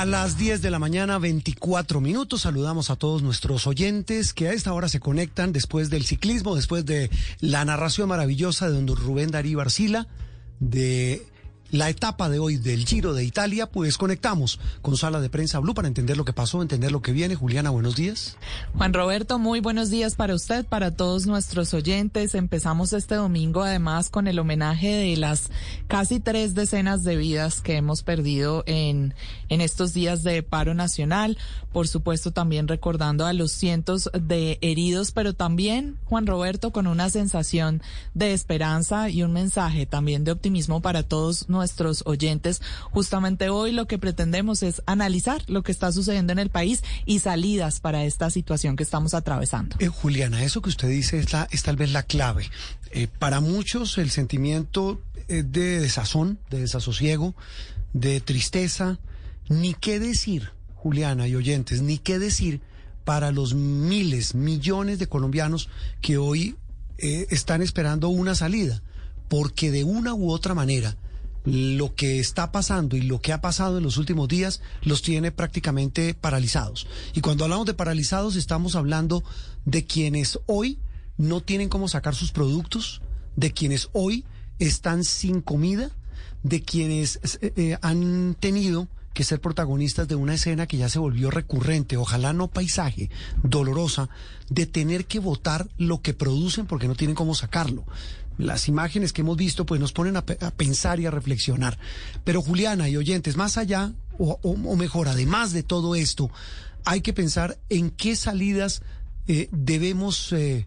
A las 10 de la mañana, 24 minutos, saludamos a todos nuestros oyentes que a esta hora se conectan después del ciclismo, después de la narración maravillosa de don Rubén Darío Arcila, de la etapa de hoy del Giro de Italia, pues conectamos con Sala de Prensa Blue para entender lo que pasó, entender lo que viene. Juliana, buenos días. Juan Roberto, muy buenos días para usted, para todos nuestros oyentes. Empezamos este domingo además con el homenaje de las casi tres decenas de vidas que hemos perdido en, en estos días de paro nacional. Por supuesto, también recordando a los cientos de heridos, pero también, Juan Roberto, con una sensación de esperanza y un mensaje también de optimismo para todos nosotros nuestros oyentes. Justamente hoy lo que pretendemos es analizar lo que está sucediendo en el país y salidas para esta situación que estamos atravesando. Eh, Juliana, eso que usted dice es, es tal vez la clave. Eh, para muchos el sentimiento de desazón, de desasosiego, de tristeza, ni qué decir, Juliana y oyentes, ni qué decir para los miles, millones de colombianos que hoy eh, están esperando una salida, porque de una u otra manera, lo que está pasando y lo que ha pasado en los últimos días los tiene prácticamente paralizados. Y cuando hablamos de paralizados estamos hablando de quienes hoy no tienen cómo sacar sus productos, de quienes hoy están sin comida, de quienes eh, eh, han tenido que ser protagonistas de una escena que ya se volvió recurrente, ojalá no paisaje, dolorosa, de tener que votar lo que producen porque no tienen cómo sacarlo las imágenes que hemos visto pues nos ponen a, pensar y a reflexionar. Pero Juliana y oyentes, más allá, o, mejor, además de todo esto, hay que pensar en qué salidas eh, debemos eh,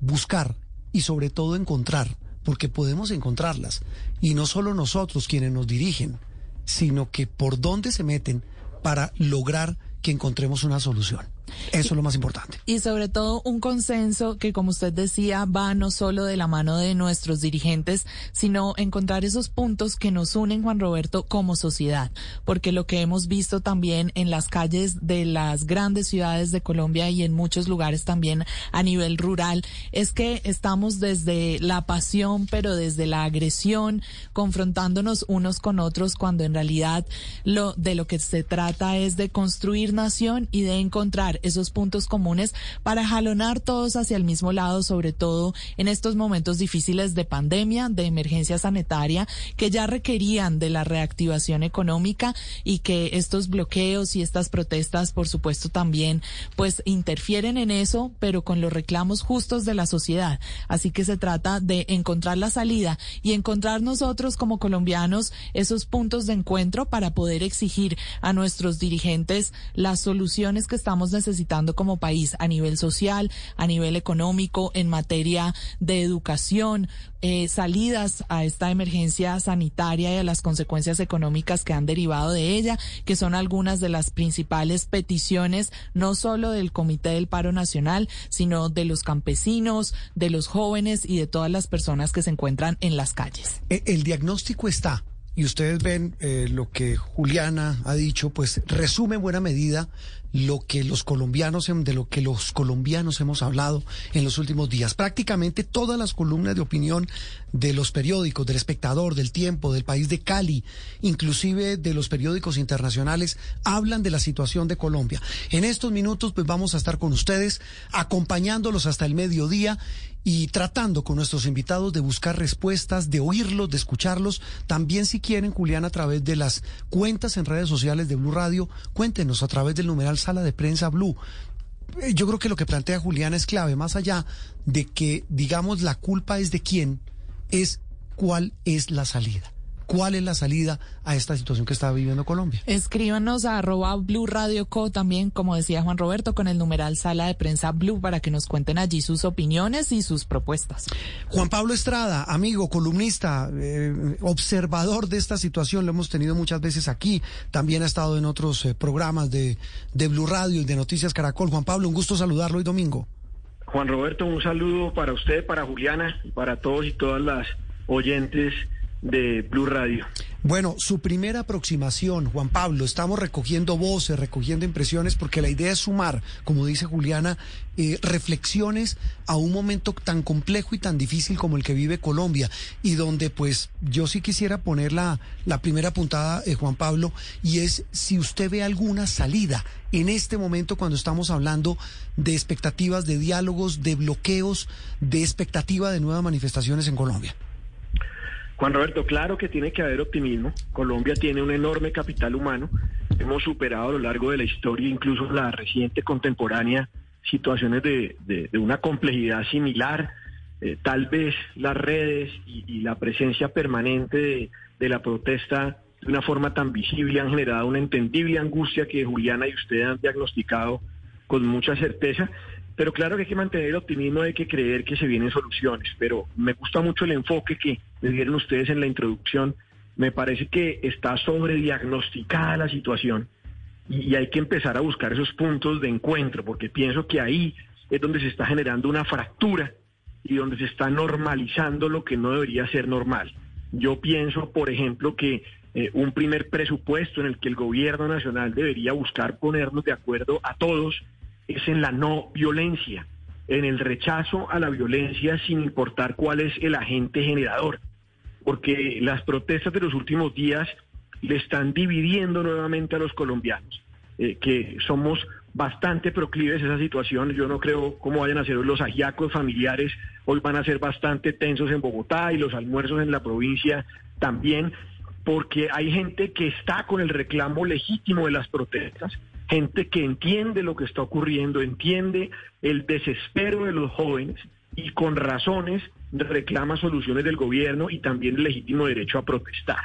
buscar y sobre todo encontrar, porque podemos encontrarlas. Y no solo nosotros quienes nos dirigen, sino que por dónde se meten para lograr que encontremos una solución. Eso es lo más importante. Y sobre todo un consenso que, como usted decía, va no solo de la mano de nuestros dirigentes, sino encontrar esos puntos que nos unen, Juan Roberto, como sociedad. Porque lo que hemos visto también en las calles de las grandes ciudades de Colombia y en muchos lugares también a nivel rural es que estamos desde la pasión, pero desde la agresión, confrontándonos unos con otros, cuando en realidad lo de lo que se trata es de construir nación y de encontrar esos puntos comunes para jalonar todos hacia el mismo lado, sobre todo en estos momentos difíciles de pandemia, de emergencia sanitaria, que ya requerían de la reactivación económica y que estos bloqueos y estas protestas, por supuesto, también pues interfieren en eso, pero con los reclamos justos de la sociedad. Así que se trata de encontrar la salida y encontrar nosotros como colombianos esos puntos de encuentro para poder exigir a nuestros dirigentes las soluciones que estamos necesitando necesitando como país a nivel social, a nivel económico, en materia de educación, eh, salidas a esta emergencia sanitaria y a las consecuencias económicas que han derivado de ella, que son algunas de las principales peticiones, no solo del Comité del Paro Nacional, sino de los campesinos, de los jóvenes y de todas las personas que se encuentran en las calles. E, el diagnóstico está y ustedes ven eh, lo que Juliana ha dicho, pues resume en buena medida lo que los colombianos, de lo que los colombianos hemos hablado en los últimos días. Prácticamente todas las columnas de opinión de los periódicos, del espectador, del tiempo, del país de Cali, inclusive de los periódicos internacionales, hablan de la situación de Colombia. En estos minutos, pues vamos a estar con ustedes, acompañándolos hasta el mediodía y tratando con nuestros invitados de buscar respuestas, de oírlos, de escucharlos. También si quieren, Julián, a través de las cuentas en redes sociales de Blue Radio, cuéntenos a través del numeral Sala de Prensa Blue. Eh, yo creo que lo que plantea Julián es clave, más allá de que, digamos, la culpa es de quién, es cuál es la salida cuál es la salida a esta situación que está viviendo Colombia. Escríbanos a arroba Blue Radio Co también, como decía Juan Roberto, con el numeral Sala de Prensa Blue para que nos cuenten allí sus opiniones y sus propuestas. Juan Pablo Estrada, amigo, columnista, eh, observador de esta situación, lo hemos tenido muchas veces aquí, también ha estado en otros eh, programas de, de Blue Radio y de Noticias Caracol. Juan Pablo, un gusto saludarlo hoy domingo. Juan Roberto, un saludo para usted, para Juliana, para todos y todas las oyentes de Blue Radio. Bueno, su primera aproximación, Juan Pablo, estamos recogiendo voces, recogiendo impresiones, porque la idea es sumar, como dice Juliana, eh, reflexiones a un momento tan complejo y tan difícil como el que vive Colombia, y donde pues yo sí quisiera poner la, primera puntada, eh, Juan Pablo, y es si usted ve alguna salida en este momento cuando estamos hablando de expectativas de diálogos, de bloqueos, de expectativa de nuevas manifestaciones en Colombia. Juan Roberto, claro que tiene que haber optimismo. Colombia tiene un enorme capital humano. Hemos superado a lo largo de la historia, incluso la reciente contemporánea, situaciones de, una complejidad similar. Eh, tal vez las redes y, la presencia permanente de, la protesta de una forma tan visible han generado una entendible angustia que Juliana y usted han diagnosticado con mucha certeza. Pero claro que hay que mantener el optimismo, hay que creer que se vienen soluciones. Pero me gusta mucho el enfoque que me dieron ustedes en la introducción. Me parece que está sobrediagnosticada la situación y, hay que empezar a buscar esos puntos de encuentro, porque pienso que ahí es donde se está generando una fractura y donde se está normalizando lo que no debería ser normal. Yo pienso, por ejemplo, que eh, un primer presupuesto en el que el gobierno nacional debería buscar ponernos de acuerdo a todos es en la no violencia, en el rechazo a la violencia sin importar cuál es el agente generador, porque las protestas de los últimos días le están dividiendo nuevamente a los colombianos, eh, que somos bastante proclives a esa situación. Yo no creo cómo vayan a ser los ajiacos familiares, hoy van a ser bastante tensos en Bogotá y los almuerzos en la provincia también, porque hay gente que está con el reclamo legítimo de las protestas, gente que entiende lo que está ocurriendo, entiende el desespero de los jóvenes y con razones reclama soluciones del gobierno y también el legítimo derecho a protestar.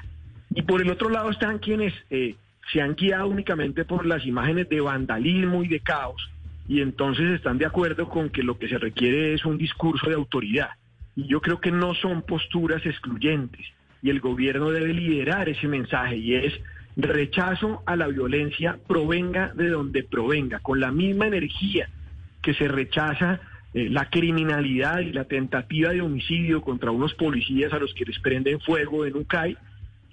Y por el otro lado están quienes eh, se han guiado únicamente por las imágenes de vandalismo y de caos y entonces están de acuerdo con que lo que se requiere es un discurso de autoridad. Y yo creo que no son posturas excluyentes y el gobierno debe liderar ese mensaje y es rechazo a la violencia provenga de donde provenga, con la misma energía que se rechaza eh, la criminalidad y la tentativa de homicidio contra unos policías a los que les prenden fuego en UCAI,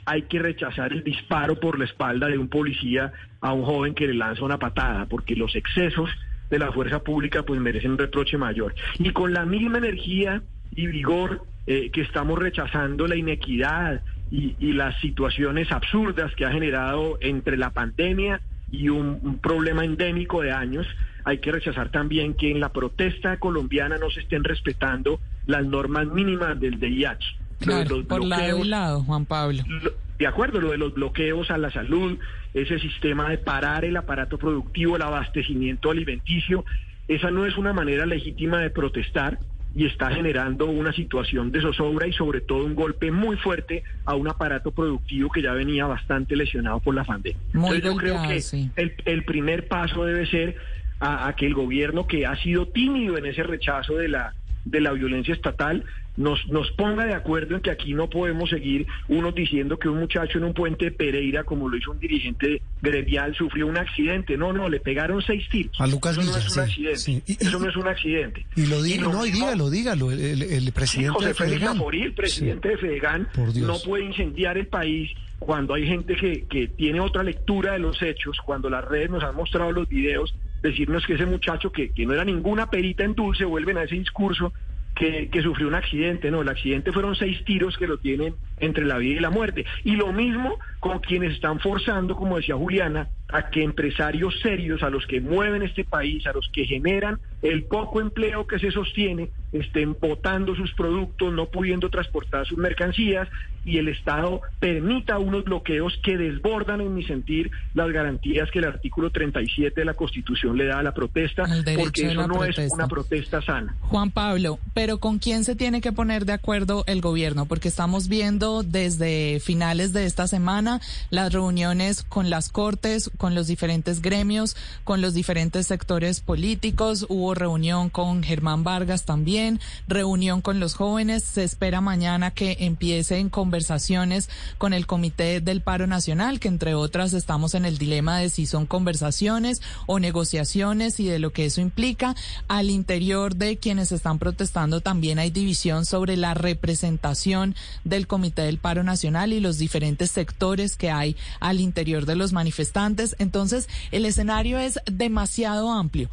hay que rechazar el disparo por la espalda de un policía a un joven que le lanza una patada, porque los excesos de la fuerza pública pues merecen un reproche mayor. Y con la misma energía y vigor eh, que estamos rechazando la inequidad, y, las situaciones absurdas que ha generado entre la pandemia y un, problema endémico de años, hay que rechazar también que en la protesta colombiana no se estén respetando las normas mínimas del DIH. Claro, por lado y lado, Juan Pablo. de acuerdo, lo de los bloqueos a la salud, ese sistema de parar el aparato productivo, el abastecimiento alimenticio, esa no es una manera legítima de protestar y está generando una situación de zozobra y sobre todo un golpe muy fuerte a un aparato productivo que ya venía bastante lesionado por la pandemia. Entonces yo creo que el, primer paso debe ser a, que el gobierno que ha sido tímido en ese rechazo de la de la violencia estatal nos, nos ponga de acuerdo en que aquí no podemos seguir unos diciendo que un muchacho en un puente de Pereira, como lo hizo un dirigente gremial, sufrió un accidente. No, no, le pegaron seis tiros. A Lucas Eso no es un accidente. Eso no es un accidente. Y lo diga, no, y dígalo, dígalo. El, presidente José de Fedegan. el presidente de Fedegan, no puede incendiar el país cuando hay gente que, que tiene otra lectura de los hechos, cuando las redes nos han mostrado los videos decirnos que ese muchacho que, que, no era ninguna perita en dulce, vuelven a ese discurso que, sufrió un accidente, no, el accidente fueron seis tiros que lo tienen entre la vida y la muerte. Y lo mismo con quienes están forzando, como decía Juliana, a que empresarios serios, a los que mueven este país, a los que generan el poco empleo que se sostiene, estén botando sus productos, no pudiendo transportar sus mercancías y el Estado permita unos bloqueos que desbordan, en mi sentir, las garantías que el artículo 37 de la Constitución le da a la protesta, porque eso no es una protesta sana. Juan Pablo, pero ¿con quién se tiene que poner de acuerdo el gobierno? Porque estamos viendo desde finales de esta semana las reuniones con las Cortes, con los diferentes gremios, con los diferentes sectores políticos. Hubo reunión con Germán Vargas también, reunión con los jóvenes. Se espera mañana que empiecen con conversaciones con el Comité del Paro Nacional, que entre otras estamos en el dilema de si son conversaciones o negociaciones y de lo que eso implica. Al interior de quienes están protestando también hay división sobre la representación del Comité del Paro Nacional y los diferentes sectores que hay al interior de los manifestantes. Entonces, el escenario es demasiado amplio.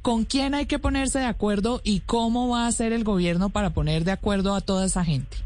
¿Con quién hay que ponerse de acuerdo y cómo va a hacer el gobierno para poner de acuerdo a toda esa gente?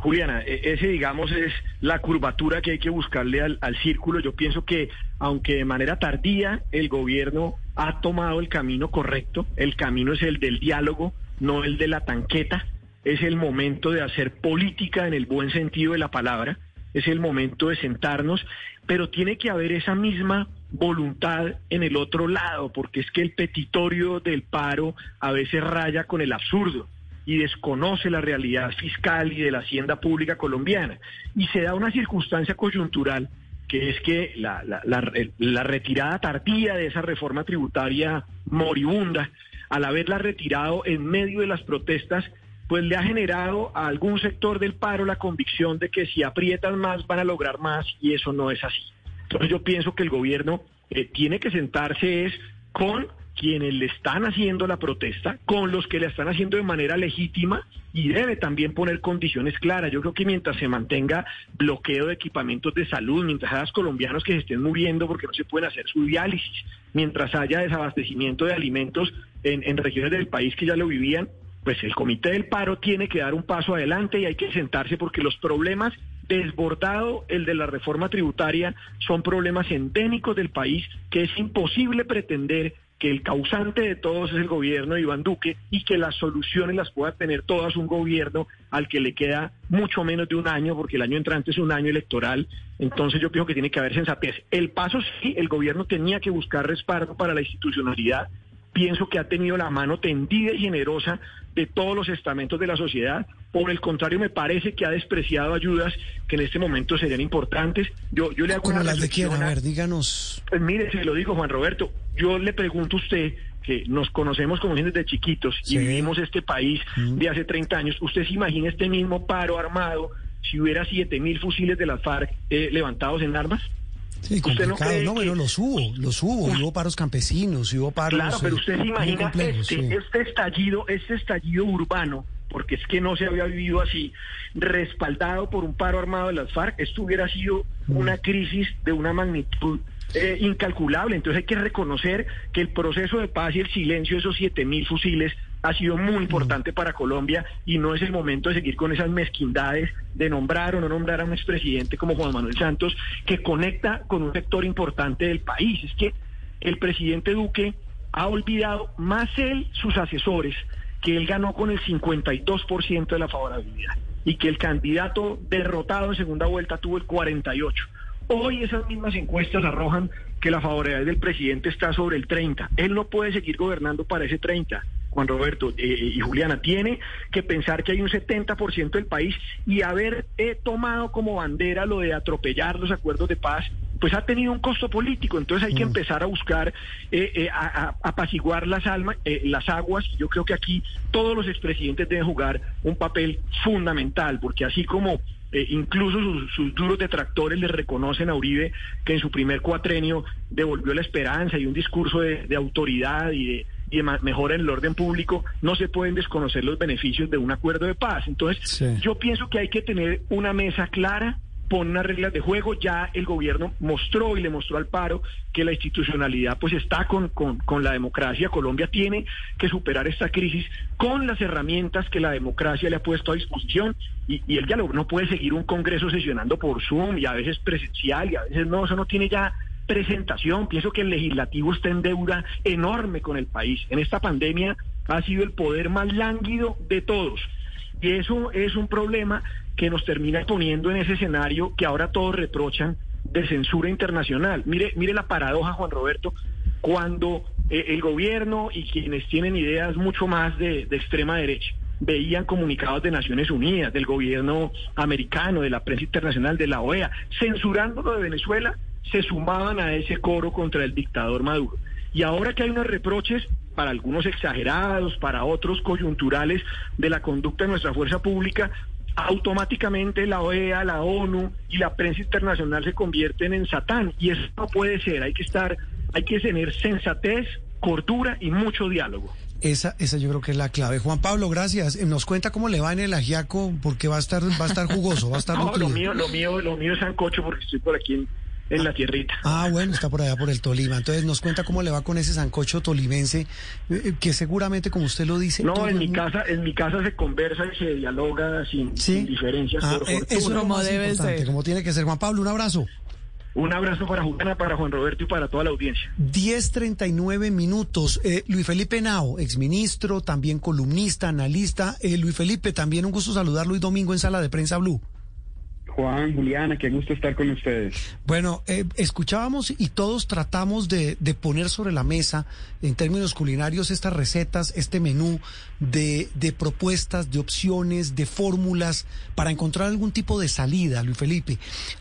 Juliana, e, ese digamos es la curvatura que hay que buscarle al, al, círculo. Yo pienso que aunque de manera tardía el gobierno ha tomado el camino correcto, el camino es el del diálogo, no el de la tanqueta, es el momento de hacer política en el buen sentido de la palabra, es el momento de sentarnos, pero tiene que haber esa misma voluntad en el otro lado, porque es que el petitorio del paro a veces raya con el absurdo y desconoce la realidad fiscal y de la hacienda pública colombiana. Y se da una circunstancia coyuntural que es que la, la, retirada tardía de esa reforma tributaria moribunda, al haberla retirado en medio de las protestas, pues le ha generado a algún sector del paro la convicción de que si aprietan más van a lograr más y eso no es así. Entonces yo pienso que el gobierno eh, tiene que sentarse es con quienes le están haciendo la protesta, con los que la están haciendo de manera legítima y debe también poner condiciones claras. Yo creo que mientras se mantenga bloqueo de equipamientos de salud, mientras haya colombianos que se estén muriendo porque no se pueden hacer su diálisis, mientras haya desabastecimiento de alimentos en, regiones del país que ya lo vivían, pues el comité del paro tiene que dar un paso adelante y hay que sentarse porque los problemas desbordado el de la reforma tributaria son problemas endémicos del país que es imposible pretender que el causante de todos es el gobierno de Iván Duque y que las soluciones las pueda tener todas un gobierno al que le queda mucho menos de un año, porque el año entrante es un año electoral. Entonces yo pienso que tiene que haber sensatez. El paso sí, el gobierno tenía que buscar respaldo para la institucionalidad. Pienso que ha tenido la mano tendida y generosa de todos los estamentos de la sociedad. Por el contrario, me parece que ha despreciado ayudas que en este momento serían importantes. Yo, yo le hago una las de quién? A ver, díganos. Pues mire, se lo digo, Juan Roberto. Yo le pregunto a usted, que nos conocemos como gente de chiquitos y vivimos este país de hace 30 años. ¿Usted se imagina este mismo paro armado si hubiera 7 mil fusiles de las FARC eh, levantados en armas? Sí, complicado. No, no bueno, los hubo, los hubo. Hubo paros campesinos, hubo paros. Claro, pero usted se imagina este, este estallido, este estallido urbano, porque es que no se había vivido así, respaldado por un paro armado de las FARC, esto hubiera sido mm. una crisis de una magnitud eh, incalculable. Entonces hay que reconocer que el proceso de paz y el silencio de esos siete mil fusiles ha sido muy importante para Colombia y no es el momento de seguir con esas mezquindades de nombrar o no nombrar a un expresidente como Juan Manuel Santos que conecta con un sector importante del país. Es que el presidente Duque ha olvidado más él sus asesores que él ganó con el 52% de la favorabilidad y que el candidato derrotado en segunda vuelta tuvo el 48%. Hoy esas mismas encuestas arrojan que la favorabilidad del presidente está sobre el 30. Él no puede seguir gobernando para ese 30. Juan Roberto eh, y Juliana, tiene que pensar que hay un 70% del país y haber eh, tomado como bandera lo de atropellar los acuerdos de paz, pues ha tenido un costo político. Entonces hay que mm. empezar a buscar eh, a, apaciguar las, almas, las aguas. Yo creo que aquí todos los expresidentes deben jugar un papel fundamental, porque así como incluso sus, duros detractores le reconocen a Uribe que en su primer cuatrenio devolvió la esperanza y un discurso de, de autoridad y de y mejora en el orden público, no se pueden desconocer los beneficios de un acuerdo de paz. Entonces, yo pienso que hay que tener una mesa clara, poner unas reglas de juego. Ya el gobierno mostró y le mostró al paro que la institucionalidad pues está con, con, con la democracia. Colombia tiene que superar esta crisis con las herramientas que la democracia le ha puesto a disposición y, y el diálogo no puede seguir un Congreso sesionando por Zoom y a veces presencial y a veces no, eso no tiene ya presentación. Pienso que el legislativo está en deuda enorme con el país. En esta pandemia ha sido el poder más lánguido de todos. Y eso es un problema que nos termina poniendo en ese escenario que ahora todos reprochan de censura internacional. Mire, mire la paradoja, Juan Roberto, cuando eh, el gobierno y quienes tienen ideas mucho más de, de extrema derecha veían comunicados de Naciones Unidas, del gobierno americano, de la prensa internacional, de la OEA, censurando lo de Venezuela, se sumaban a ese coro contra el dictador Maduro. Y ahora que hay unos reproches, para algunos exagerados, para otros coyunturales, de la conducta de nuestra fuerza pública, automáticamente la OEA, la ONU y la prensa internacional se convierten en satán. Y eso no puede ser. Hay que estar, hay que tener sensatez, cordura y mucho diálogo. Esa, esa yo creo que es la clave. Juan Pablo, gracias. Eh, Nos cuenta cómo le va en el ajiaco, porque va a estar, va a estar jugoso, va a estar No, lo mío, lo mío, lo mío es sancocho porque estoy por aquí en, en la tierrita. Ah, bueno, está por allá por el Tolima. Entonces nos cuenta cómo le va con ese sancocho tolimense, eh, que seguramente, como usted lo dice. No, en mi mundo- casa, en mi casa se conversa y se dialoga sin, Sí. sin diferencias. Ah, por eh, fortuna. eso es lo Como más debe importante, ser. como tiene que ser. Juan Pablo, un abrazo. Un abrazo para Juliana, para Juan Roberto y para toda la audiencia. 10.39 minutos. Eh, Luis Felipe Nao, exministro, también columnista, analista. Eh, Luis Felipe, también un gusto saludarlo hoy domingo en Sala de Prensa Blue. Juan, Juliana, qué gusto estar con ustedes. Bueno, eh, escuchábamos y todos tratamos de, poner sobre la mesa, en términos culinarios, estas recetas, este menú de propuestas, de opciones, de fórmulas para encontrar algún tipo de salida, Luis Felipe.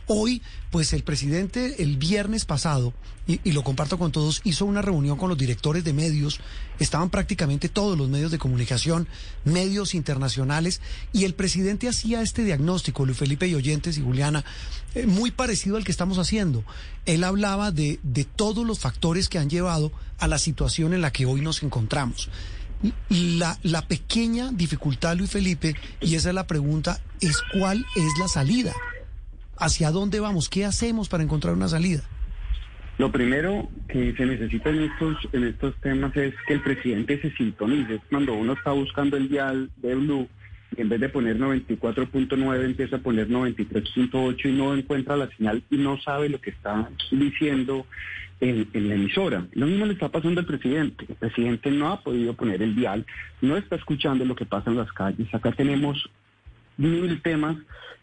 Hoy, pues el presidente el viernes pasado, y, lo comparto con todos, hizo una reunión con los directores de medios, estaban prácticamente todos los medios de comunicación, medios internacionales, y el presidente hacía este diagnóstico, Luis Felipe y oyentes y Juliana, eh, muy parecido al que estamos haciendo. Él hablaba de, de todos los factores que han llevado a la situación en la que hoy nos encontramos. La, la pequeña dificultad, Luis Felipe, y esa es la pregunta, es cuál es la salida. ¿Hacia dónde vamos? ¿Qué hacemos para encontrar una salida? Lo primero que se necesita en estos, en estos temas es que el presidente se sintonice. Cuando uno está buscando el dial de Blue, en vez de poner 94.9 empieza a poner 93.8 y no encuentra la señal y no sabe lo que está diciendo en, en la emisora. Lo mismo le está pasando al presidente. El presidente no ha podido poner el dial, no está escuchando lo que pasa en las calles. Acá tenemos mil temas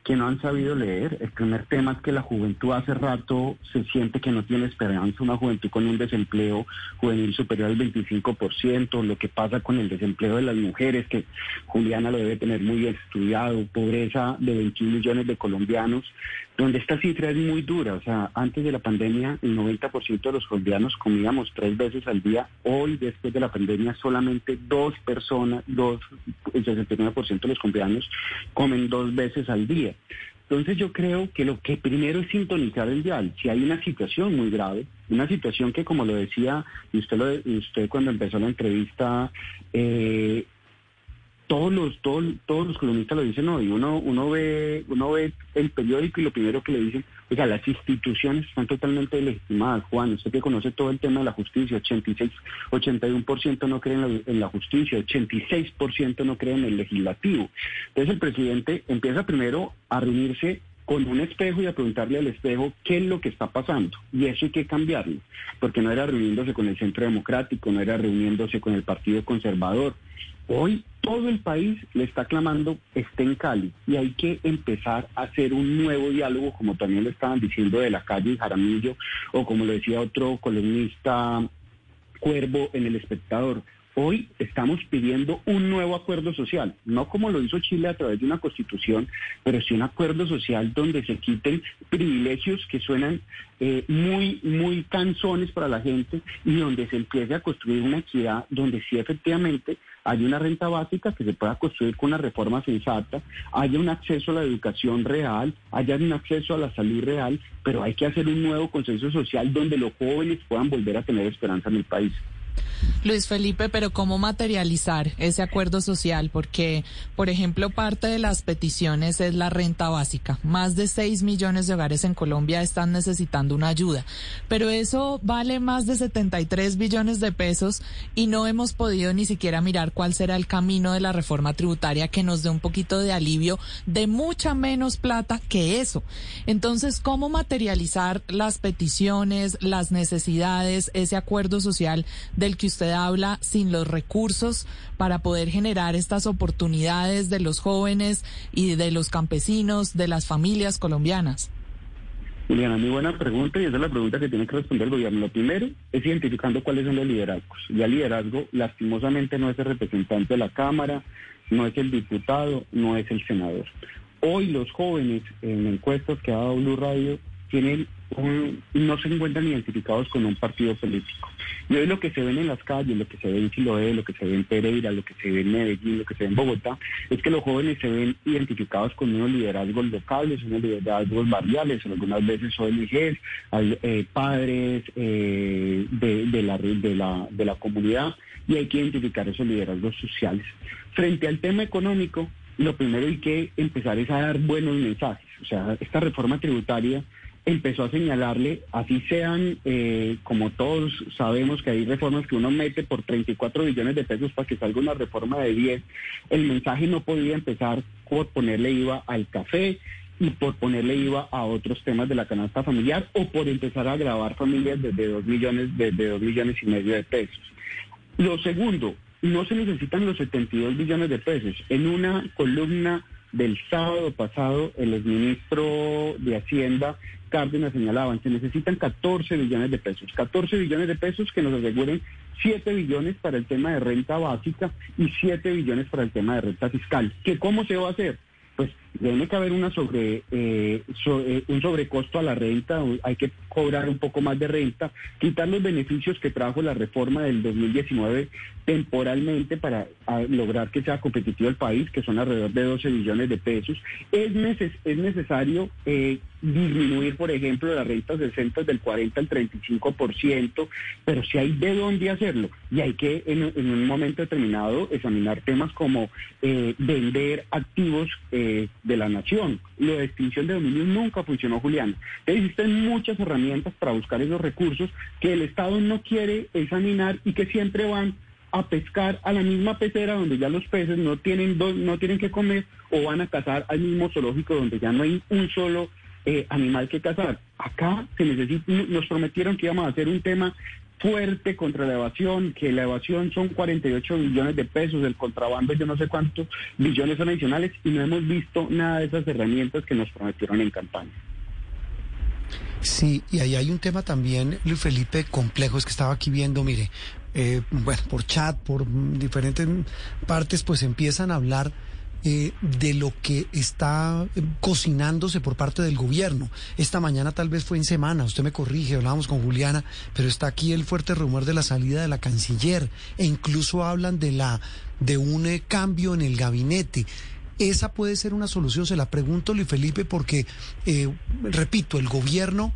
que no han sabido leer. El primer tema es que la juventud hace rato se siente que no tiene esperanza, una juventud con un desempleo juvenil superior al 25%, lo que pasa con el desempleo de las mujeres, que Juliana lo debe tener muy estudiado, pobreza de 21 millones de colombianos, donde esta cifra es muy dura. O sea, antes de la pandemia el 90% de los colombianos comíamos tres veces al día. Hoy, después de la pandemia, solamente dos personas, dos, el 69% de los colombianos comen dos veces al día. Entonces yo creo que lo que primero es sintonizar el dial. Si hay una situación muy grave, una situación que como lo decía, y usted, lo, usted cuando empezó la entrevista, eh, todos los todos, todos los columnistas lo dicen hoy. Uno uno ve uno ve el periódico y lo primero que le dicen, oiga, las instituciones están totalmente legitimadas. Juan, usted que conoce todo el tema de la justicia, 86, 81% no creen en la, en la justicia, 86% no creen en el legislativo. Entonces el presidente empieza primero a reunirse con un espejo y a preguntarle al espejo qué es lo que está pasando. Y eso hay que cambiarlo, porque no era reuniéndose con el Centro Democrático, no era reuniéndose con el Partido Conservador. Hoy todo el país le está clamando esté en Cali y hay que empezar a hacer un nuevo diálogo, como también lo estaban diciendo de la calle y Jaramillo, o como lo decía otro columnista Cuervo en El Espectador. Hoy estamos pidiendo un nuevo acuerdo social, no como lo hizo Chile a través de una constitución, pero sí un acuerdo social donde se quiten privilegios que suenan eh, muy, muy canzones para la gente y donde se empiece a construir una equidad donde sí efectivamente hay una renta básica que se pueda construir con una reforma sensata, haya un acceso a la educación real, haya un acceso a la salud real, pero hay que hacer un nuevo consenso social donde los jóvenes puedan volver a tener esperanza en el país. Luis Felipe, pero ¿cómo materializar ese acuerdo social? Porque, por ejemplo, parte de las peticiones es la renta básica. Más de 6 millones de hogares en Colombia están necesitando una ayuda. Pero eso vale más de 73 billones de pesos y no hemos podido ni siquiera mirar cuál será el camino de la reforma tributaria que nos dé un poquito de alivio de mucha menos plata que eso. Entonces, ¿cómo materializar las peticiones, las necesidades, ese acuerdo social del que usted habla sin los recursos para poder generar estas oportunidades de los jóvenes y de los campesinos, de las familias colombianas? Juliana, muy buena pregunta y esa es la pregunta que tiene que responder el gobierno. Lo primero es identificando cuáles son los liderazgos. Ya el liderazgo, lastimosamente, no es el representante de la Cámara, no es el diputado, no es el senador. Hoy los jóvenes, en encuestas que ha dado Blue Radio, tienen no se encuentran identificados con un partido político. Y hoy lo que se ve en las calles, lo que se ve en Chiloé, lo que se ve en Pereira, lo que se ve en Medellín, lo que se ve en Bogotá, es que los jóvenes se ven identificados con unos liderazgos locales, unos liderazgos barriales, algunas veces ONGs, eh, padres eh, de, de, la, de la comunidad, y hay que identificar esos liderazgos sociales. Frente al tema económico, lo primero hay que empezar es a dar buenos mensajes. O sea, esta reforma tributaria empezó a señalarle, así sean, eh, como todos sabemos que hay reformas que uno mete por 34 billones de pesos para que salga una reforma de 10, el mensaje no podía empezar por ponerle IVA al café y por ponerle IVA a otros temas de la canasta familiar o por empezar a grabar familias desde 2 millones, desde 2 millones y medio de pesos. Lo segundo, no se necesitan los 72 billones de pesos. En una columna del sábado pasado, el exministro de Hacienda, Cárdenas, señalaban, se necesitan 14 billones de pesos. 14 billones de pesos que nos aseguren 7 billones para el tema de renta básica y 7 billones para el tema de renta fiscal. ¿Que ¿Cómo se va a hacer? Pues que haber una sobre, eh, eh, un sobrecosto a la renta, hay que cobrar un poco más de renta, quitar los beneficios que trajo la reforma del 2019 temporalmente para lograr que sea competitivo el país, que son alrededor de 12 billones de pesos. Es, es necesario eh, disminuir, por ejemplo, las rentas de centros del 40 al 35%, pero si hay de dónde hacerlo y hay que en, un momento determinado examinar temas como vender activos de la nación. Lo de extinción de dominio nunca funcionó, Julián. Existen muchas herramientas para buscar esos recursos que el Estado no quiere examinar y que siempre van a pescar a la misma pecera donde ya los peces no tienen, no tienen que comer o van a cazar al mismo zoológico donde ya no hay un solo eh, animal que cazar. Acá se necesita, nos prometieron que íbamos a hacer un tema fuerte contra la evasión, que la evasión son 48 billones de pesos, el contrabando yo no sé cuántos billones son adicionales y no hemos visto nada de esas herramientas que nos prometieron en campaña. Sí, y ahí hay un tema también, Luis Felipe, complejo, es que estaba aquí viendo, mire, eh, bueno, por chat, por diferentes partes, pues empiezan a hablar eh, de lo que está eh, cocinándose por parte del gobierno. Esta mañana tal vez fue en semana, usted me corrige, hablábamos con Juliana, pero está aquí el fuerte rumor de la salida de la canciller e incluso hablan de la de un eh, cambio en el gabinete. Esa puede ser una solución, se la pregunto, Luis Felipe, porque, repito, el gobierno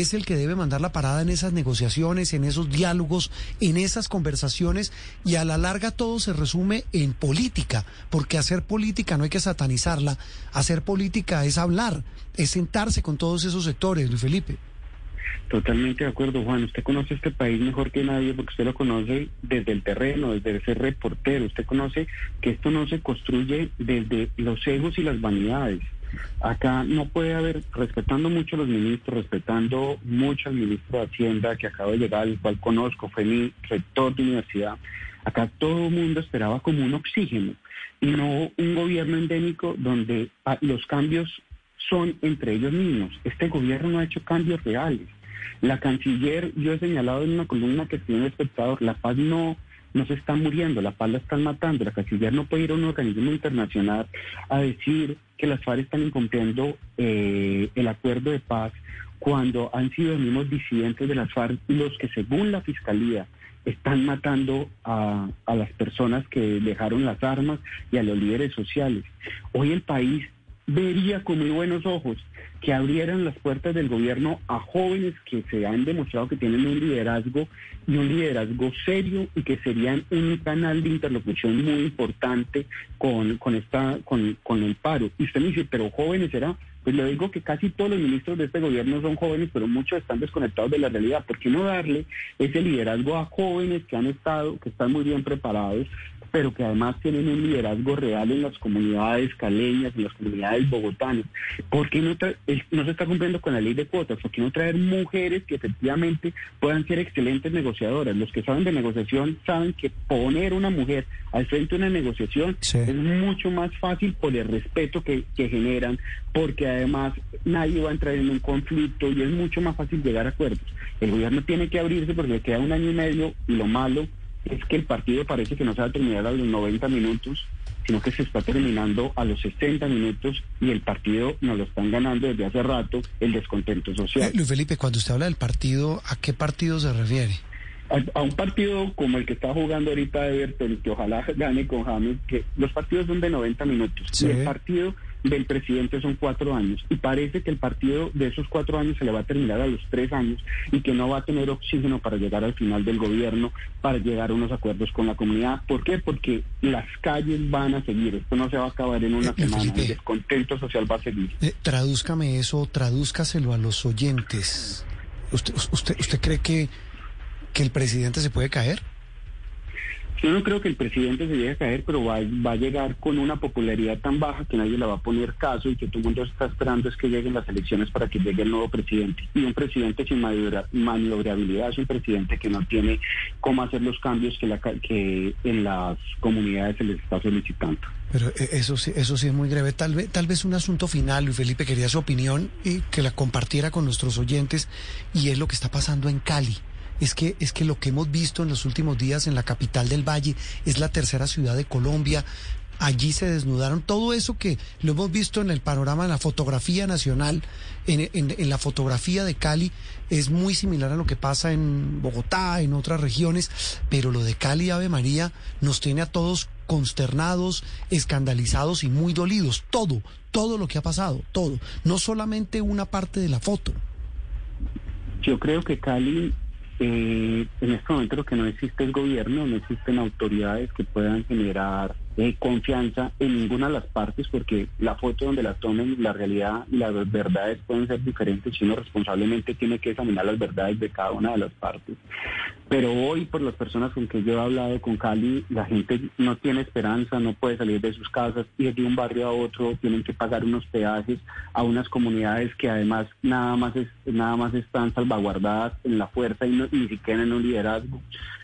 es el que debe mandar la parada en esas negociaciones, en esos diálogos, en esas conversaciones y a la larga todo se resume en política, porque hacer política no hay que satanizarla, hacer política es hablar, es sentarse con todos esos sectores, Luis Felipe. Totalmente de acuerdo, Juan. Usted conoce este país mejor que nadie porque usted lo conoce desde el terreno, desde ser reportero. Usted conoce que esto no se construye desde los egos y las vanidades. Acá no puede haber, respetando mucho a los ministros, respetando mucho al ministro de Hacienda que acaba de llegar, el cual conozco, fue mi rector de universidad, acá todo el mundo esperaba como un oxígeno y no un gobierno endémico donde ah, los cambios son entre ellos mismos. Este gobierno no ha hecho cambios reales. La canciller, yo he señalado en una columna que tiene un espectador, la paz no no se está muriendo, la paz la están matando. La canciller no puede ir a un organismo internacional a decir que las FARC están incumpliendo eh, el acuerdo de paz cuando han sido los mismos disidentes de las FARC los que según la fiscalía están matando a, a las personas que dejaron las armas y a los líderes sociales. Hoy el país vería con muy buenos ojos que abrieran las puertas del gobierno a jóvenes que se han demostrado que tienen un liderazgo y un liderazgo serio y que serían un canal de interlocución muy importante con, con, esta, con, con el paro. Y usted me dice, pero jóvenes será. Pues le digo que casi todos los ministros de este gobierno son jóvenes, pero muchos están desconectados de la realidad. ¿Por qué no darle ese liderazgo a jóvenes que han estado, que están muy bien preparados, pero que además tienen un liderazgo real en las comunidades caleñas, en las comunidades bogotanas. ¿Por qué no, no se está cumpliendo con la ley de cuotas? ¿Por qué no traer mujeres que efectivamente puedan ser excelentes negociadoras? Los que saben de negociación saben que poner una mujer al frente de una negociación es mucho más fácil por el respeto que, que generan, porque además nadie va a entrar en un conflicto y es mucho más fácil llegar a acuerdos. El gobierno tiene que abrirse porque le queda un año y medio y lo malo es que el partido parece que no se va a terminar a los 90 minutos sino que se está terminando a los 60 minutos y el partido nos lo están ganando desde hace rato el descontento social. Eh, Luis Felipe, cuando usted habla del partido, ¿a qué partido se refiere? a, un partido como el que está jugando ahorita Everton, que ojalá gane con James, que los partidos son de 90 minutos. el partido del presidente son cuatro años. Y parece que el partido de esos cuatro años se le va a terminar a los tres años y que no va a tener oxígeno para llegar al final del gobierno, para llegar a unos acuerdos con la comunidad. ¿Por qué? Porque las calles van a seguir. Esto no se va a acabar en una eh, semana. el descontento social va a seguir. Eh, tradúzcame eso, tradúzcaselo a los oyentes. ¿Usted, usted, usted cree que que el presidente se puede caer? Yo no creo que el presidente se llegue a caer, pero va, a llegar con una popularidad tan baja que nadie le va a poner caso y que todo el mundo está esperando es que lleguen las elecciones para que llegue el nuevo presidente. Y un presidente sin maniobrabilidad es un presidente que no tiene cómo hacer los cambios que, la, que en las comunidades se les está solicitando. Pero eh, eso sí, eso sí es muy grave. Tal vez, tal vez un asunto final, Luis Felipe, quería su opinión y que la compartiera con nuestros oyentes, y es lo que está pasando en Cali es que, es que lo que hemos visto en los últimos días en la capital del Valle es la tercera ciudad de Colombia. Allí se desnudaron todo eso que lo hemos visto en el panorama, en la fotografía nacional, en, en, la fotografía de Cali, es muy similar a lo que pasa en Bogotá, en otras regiones, pero lo de Cali, Ave María, nos tiene a todos consternados, escandalizados y muy dolidos. Todo, todo lo que ha pasado, todo. No solamente una parte de la foto. Yo creo que Cali eh, en este momento lo que no existe es gobierno, no existen autoridades que puedan generar eh, confianza en ninguna de las partes porque la foto donde la tomen, la realidad y las verdades pueden ser diferentes y uno responsablemente tiene que examinar las verdades de cada una de las partes. Pero hoy, por las personas con que yo he hablado con Cali, la gente no tiene esperanza, no puede salir de sus casas y de un barrio a otro tienen que pagar unos peajes a unas comunidades que además nada más, es, nada más están salvaguardadas en la fuerza y ni siquiera en un liderazgo.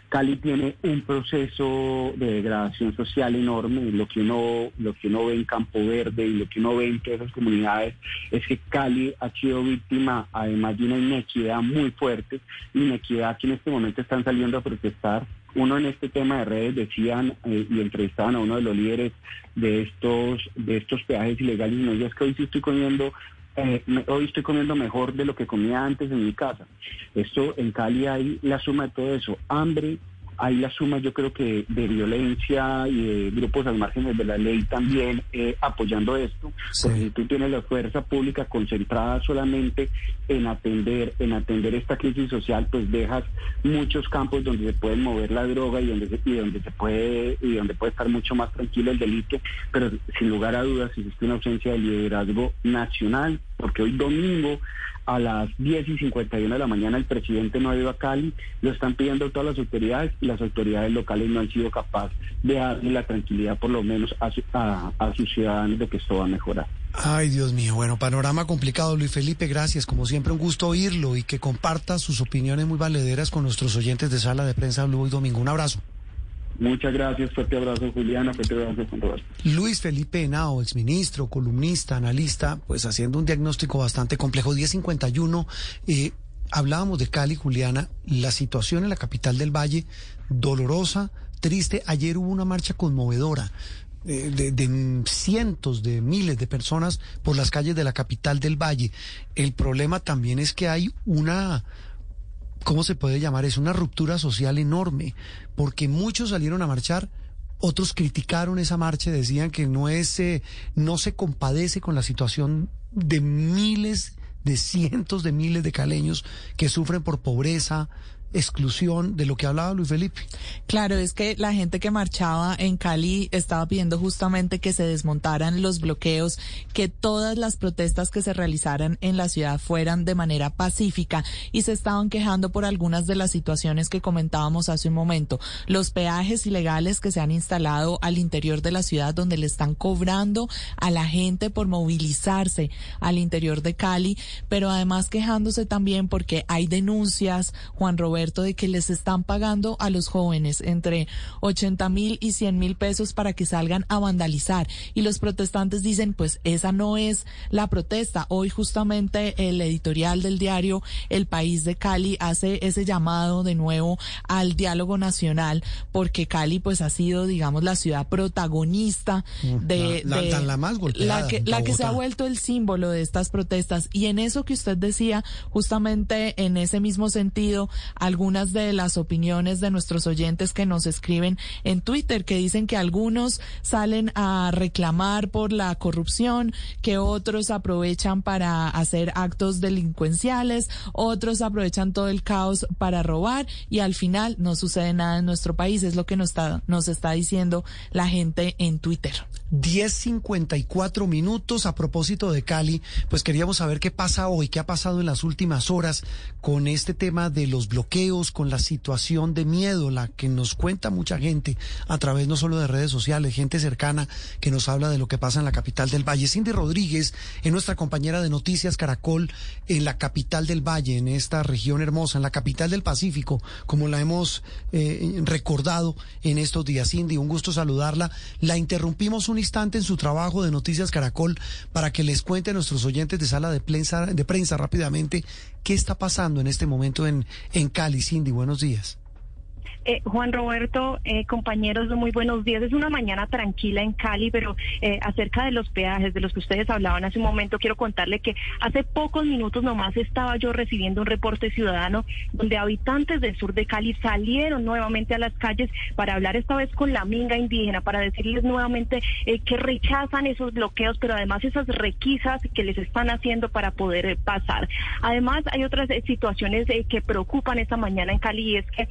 Cali tiene un proceso de degradación social enorme. Lo que uno, lo que uno ve en Campo Verde y lo que uno ve en todas esas comunidades es que Cali ha sido víctima, además de una inequidad muy fuerte, inequidad que en este momento están saliendo a protestar. Uno en este tema de redes decían eh, y entrevistaban a uno de los líderes de estos de estos peajes ilegales y no, es que hoy sí estoy comiendo eh, hoy estoy comiendo mejor de lo que comía antes en mi casa. Esto en Cali hay la suma de todo eso, hambre, hay la suma yo creo que de violencia y de grupos al margen de la ley también eh, apoyando esto, porque si tú tienes la fuerza pública concentrada solamente en atender, en atender esta crisis social, pues dejas muchos campos donde se puede mover la droga y donde se, y donde se puede, y donde puede estar mucho más tranquilo el delito, pero sin lugar a dudas existe una ausencia de liderazgo nacional, porque hoy domingo a las 10 y 51 de la mañana el presidente no ha ido a Cali, lo están pidiendo todas las autoridades y las autoridades locales no han sido capaces de darle la tranquilidad por lo menos a, a, sus ciudadanos de que esto va a mejorar. Ay, Dios mío. Bueno, panorama complicado, Luis Felipe. Gracias. Como siempre, un gusto oírlo y que comparta sus opiniones muy valederas con nuestros oyentes de Sala de Prensa Blue y Domingo. Un abrazo. Muchas gracias, fuerte abrazo Juliana, fuerte abrazo. Luis Felipe Henao, exministro, columnista, analista, pues haciendo un diagnóstico bastante complejo. 1051, eh, hablábamos de Cali, Juliana, la situación en la capital del Valle, dolorosa, triste. Ayer hubo una marcha conmovedora. Eh, de, de, cientos de miles de personas por las calles de la capital del Valle. El problema también es que hay una ¿cómo se puede llamar? Es una ruptura social enorme, porque muchos salieron a marchar, otros criticaron esa marcha, decían que no es, eh, no se compadece con la situación de miles, de cientos de miles de caleños que sufren por pobreza, exclusión de lo que hablaba Luis Felipe. Claro, es que la gente que marchaba en Cali estaba pidiendo justamente que se desmontaran los bloqueos, que todas las protestas que se realizaran en la ciudad fueran de manera pacífica y se estaban quejando por algunas de las situaciones que comentábamos hace un momento. Los peajes ilegales que se han instalado al interior de la ciudad donde le están cobrando a la gente por movilizarse al interior de Cali, pero además quejándose también porque hay denuncias, Juan Roberto, Roberto, de que les están pagando a los jóvenes entre 80 mil y 100 mil pesos para que salgan a vandalizar. Y los protestantes dicen, pues esa no es la protesta. Hoy justamente el editorial del diario El País de Cali hace ese llamado de nuevo al diálogo nacional, porque Cali pues ha sido, digamos, la ciudad protagonista mm, de la, más golpeada la que, la que se ha vuelto el símbolo de estas protestas. Y en eso que usted decía, justamente en ese mismo sentido, algunas de las opiniones de nuestros oyentes que nos escriben en Twitter, que dicen que algunos salen a reclamar por la corrupción, que otros aprovechan para hacer actos delincuenciales, otros aprovechan todo el caos para robar y al final no sucede nada en nuestro país. Es lo que nos está, nos está diciendo la gente en Twitter. 10.54 minutos a propósito de Cali, pues queríamos saber qué pasa hoy, qué ha pasado en las últimas horas con este tema de los bloqueos, con la situación de miedo, la que nos cuenta mucha gente a través no solo de redes sociales, gente cercana que nos habla de lo que pasa en la capital del Valle. Cindy Rodríguez es nuestra compañera de Noticias Caracol en la capital del Valle, en esta región hermosa, en la capital del Pacífico, como la hemos eh, recordado en estos días. Cindy, un gusto saludarla. La interrumpimos un instante en su trabajo de Noticias Caracol para que les cuente a nuestros oyentes de sala de prensa, de prensa rápidamente qué está pasando en este momento en, en Cali. Cindy, buenos días. Eh, Juan Roberto, eh, compañeros, muy buenos días. Es una mañana tranquila en Cali, pero eh, acerca de los peajes de los que ustedes hablaban hace un momento, quiero contarle que hace pocos minutos nomás estaba yo recibiendo un reporte ciudadano donde habitantes del sur de Cali salieron nuevamente a las calles para hablar esta vez con la minga indígena, para decirles nuevamente que rechazan esos bloqueos, pero además esas requisas que les están haciendo para poder pasar. Además, hay otras situaciones que preocupan esta mañana en Cali y es que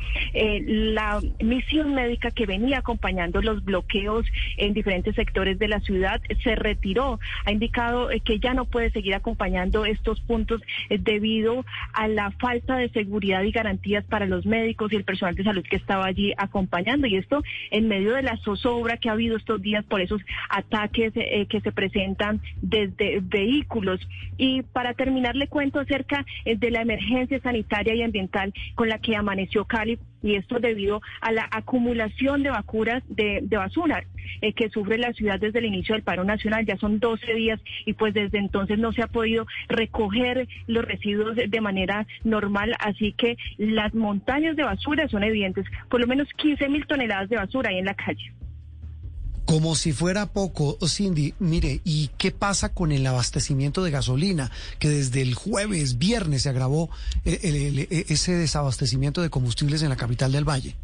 la misión médica que venía acompañando los bloqueos en diferentes sectores de la ciudad se retiró. Ha indicado eh, que ya no puede seguir acompañando estos puntos eh, debido a la falta de seguridad y garantías para los médicos y el personal de salud que estaba allí acompañando. Y esto en medio de la zozobra que ha habido estos días por esos ataques eh, que se presentan desde vehículos. Y para terminar, le cuento acerca de la emergencia sanitaria y ambiental con la que amaneció Cali y esto debido a la acumulación de vacunas de, basura eh, que sufre la ciudad desde el inicio del paro nacional. Ya son 12 días y pues desde entonces no se ha podido recoger los residuos de manera normal, así que las montañas de basura son evidentes, por lo menos 15 mil toneladas de basura ahí en la calle. Como si fuera poco, Cindy, mire, ¿y qué pasa con el abastecimiento de gasolina? Que desde el jueves, viernes se agravó eh, ese desabastecimiento de combustibles en la capital del Valle.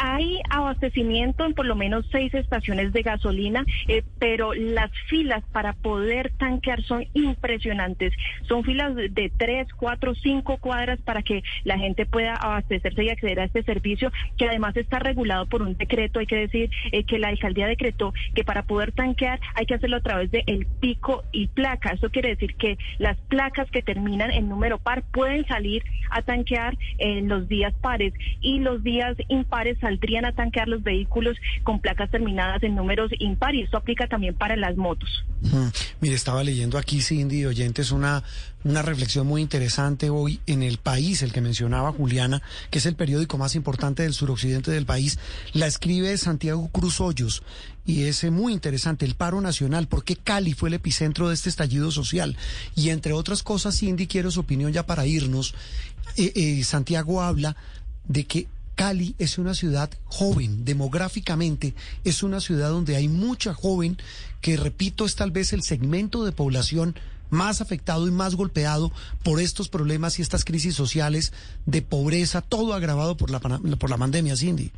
Hay abastecimiento en por lo menos seis estaciones de gasolina, eh, pero las filas para poder tanquear son impresionantes. Son filas de tres, cuatro, cinco cuadras para que la gente pueda abastecerse y acceder a este servicio, que además está regulado por un decreto. Hay que decir eh, que la alcaldía decretó que para poder tanquear hay que hacerlo a través de el pico y placa. Eso quiere decir que las placas que terminan en número par pueden salir a tanquear en los días pares y los días impares saldrían a tanquear los vehículos con placas terminadas en números impares. Esto aplica también para las motos. Mire, estaba leyendo aquí, Cindy, oyentes, una, una reflexión muy interesante hoy en El País, el que mencionaba Juliana, que es el periódico más importante del suroccidente del país. La escribe Santiago Cruz Hoyos y es eh, muy interesante, el paro nacional, por qué Cali fue el epicentro de este estallido social. Y entre otras cosas, Cindy, quiero su opinión ya para irnos. Eh, eh, Santiago habla de que Cali es una ciudad joven, demográficamente es una ciudad donde hay mucha joven, que repito es tal vez el segmento de población más afectado y más golpeado por estos problemas y estas crisis sociales de pobreza, todo agravado por la, por la pandemia, Cindy.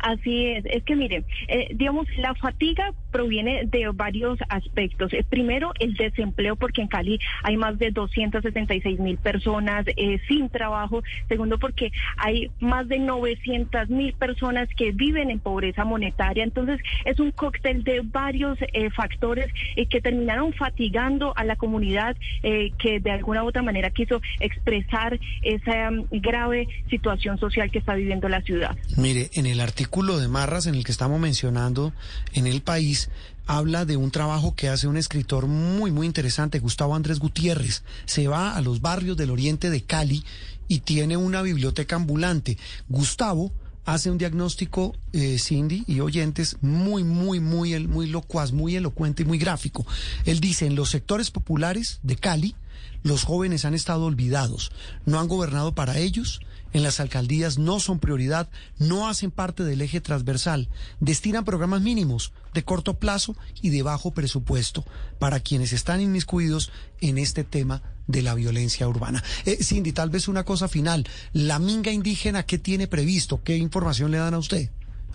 Así es, es que miren, eh, digamos, la fatiga proviene de varios aspectos. Eh, primero, el desempleo, porque en Cali hay más de 276 mil personas eh, sin trabajo. Segundo, porque hay más de 900 mil personas que viven en pobreza monetaria. Entonces, es un cóctel de varios factores que terminaron fatigando a la comunidad que de alguna u otra manera quiso expresar esa mm, grave situación social que está viviendo la ciudad. Mire, en el artículo de Marras en el que estamos mencionando en el país, habla de un trabajo que hace un escritor muy, muy interesante, Gustavo Andrés Gutiérrez. Se va a los barrios del oriente de Cali y tiene una biblioteca ambulante. Gustavo hace un diagnóstico, eh, Cindy y oyentes, muy, muy, muy, muy locuaz, muy elocuente y muy gráfico. Él dice, en los sectores populares de Cali, los jóvenes han estado olvidados, no han gobernado para ellos, en las alcaldías no son prioridad, no hacen parte del eje transversal, destinan programas mínimos de corto plazo y de bajo presupuesto para quienes están inmiscuidos en este tema de la violencia urbana. Eh, Cindy, tal vez una cosa final, la minga indígena, ¿qué tiene previsto? ¿Qué información le dan a usted?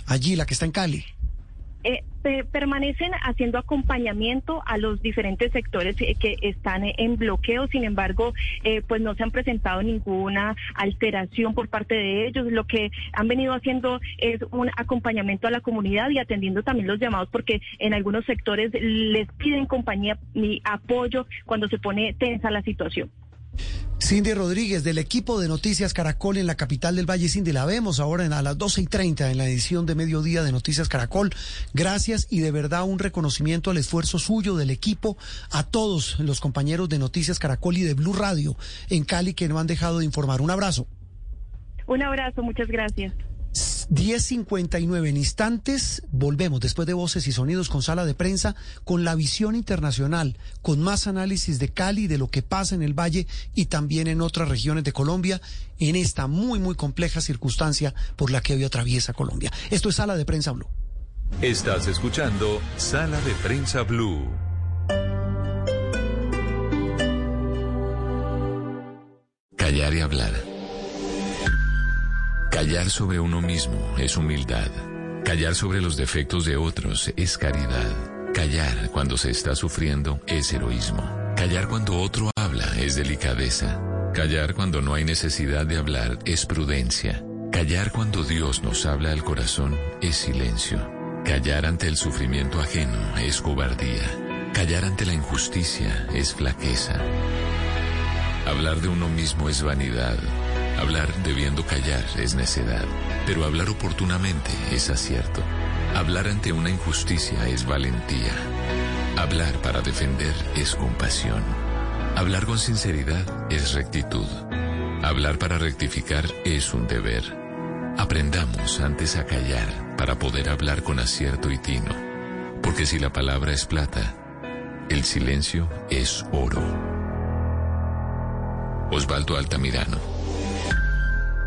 Allí, la que está en Cali. Eh, permanecen haciendo acompañamiento a los diferentes sectores que están en bloqueo, sin embargo, eh, pues no se han presentado ninguna alteración por parte de ellos. Lo que han venido haciendo es un acompañamiento a la comunidad y atendiendo también los llamados, porque en algunos sectores les piden compañía y apoyo cuando se pone tensa la situación. Cindy Rodríguez, del equipo de Noticias Caracol en la capital del Valle. Cindy, la vemos ahora en, a las 12 y 30 en la edición de mediodía de Noticias Caracol. Gracias y de verdad un reconocimiento al esfuerzo suyo, del equipo, a todos los compañeros de Noticias Caracol y de Blue Radio en Cali que no han dejado de informar. Un abrazo. Un abrazo, muchas gracias. 10.59 en instantes, volvemos después de voces y sonidos con sala de prensa, con la visión internacional, con más análisis de Cali, de lo que pasa en el Valle y también en otras regiones de Colombia, en esta muy, muy compleja circunstancia por la que hoy atraviesa Colombia. Esto es Sala de Prensa Blue. Estás escuchando Sala de Prensa Blue. Callar y hablar Callar sobre uno mismo es humildad. Callar sobre los defectos de otros es caridad. Callar cuando se está sufriendo es heroísmo. Callar cuando otro habla es delicadeza. Callar cuando no hay necesidad de hablar es prudencia. Callar cuando Dios nos habla al corazón es silencio. Callar ante el sufrimiento ajeno es cobardía. Callar ante la injusticia es flaqueza. Hablar de uno mismo es vanidad. Hablar debiendo callar es necedad, pero hablar oportunamente es acierto. Hablar ante una injusticia es valentía. Hablar para defender es compasión. Hablar con sinceridad es rectitud. Hablar para rectificar es un deber. Aprendamos antes a callar para poder hablar con acierto y tino. Porque si la palabra es plata, el silencio es oro. Osvaldo Altamirano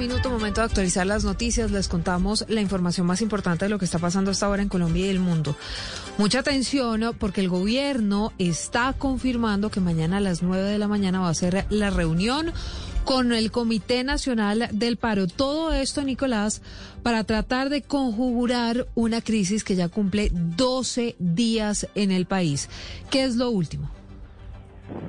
minuto, momento de actualizar las noticias. Les contamos la información más importante de lo que está pasando hasta ahora en Colombia y el mundo. Mucha atención porque el gobierno está confirmando que mañana a las 9 de la mañana va a ser la reunión con el Comité Nacional del Paro. Todo esto, Nicolás, para tratar de conjurar una crisis que ya cumple 12 días en el país. ¿Qué es lo último?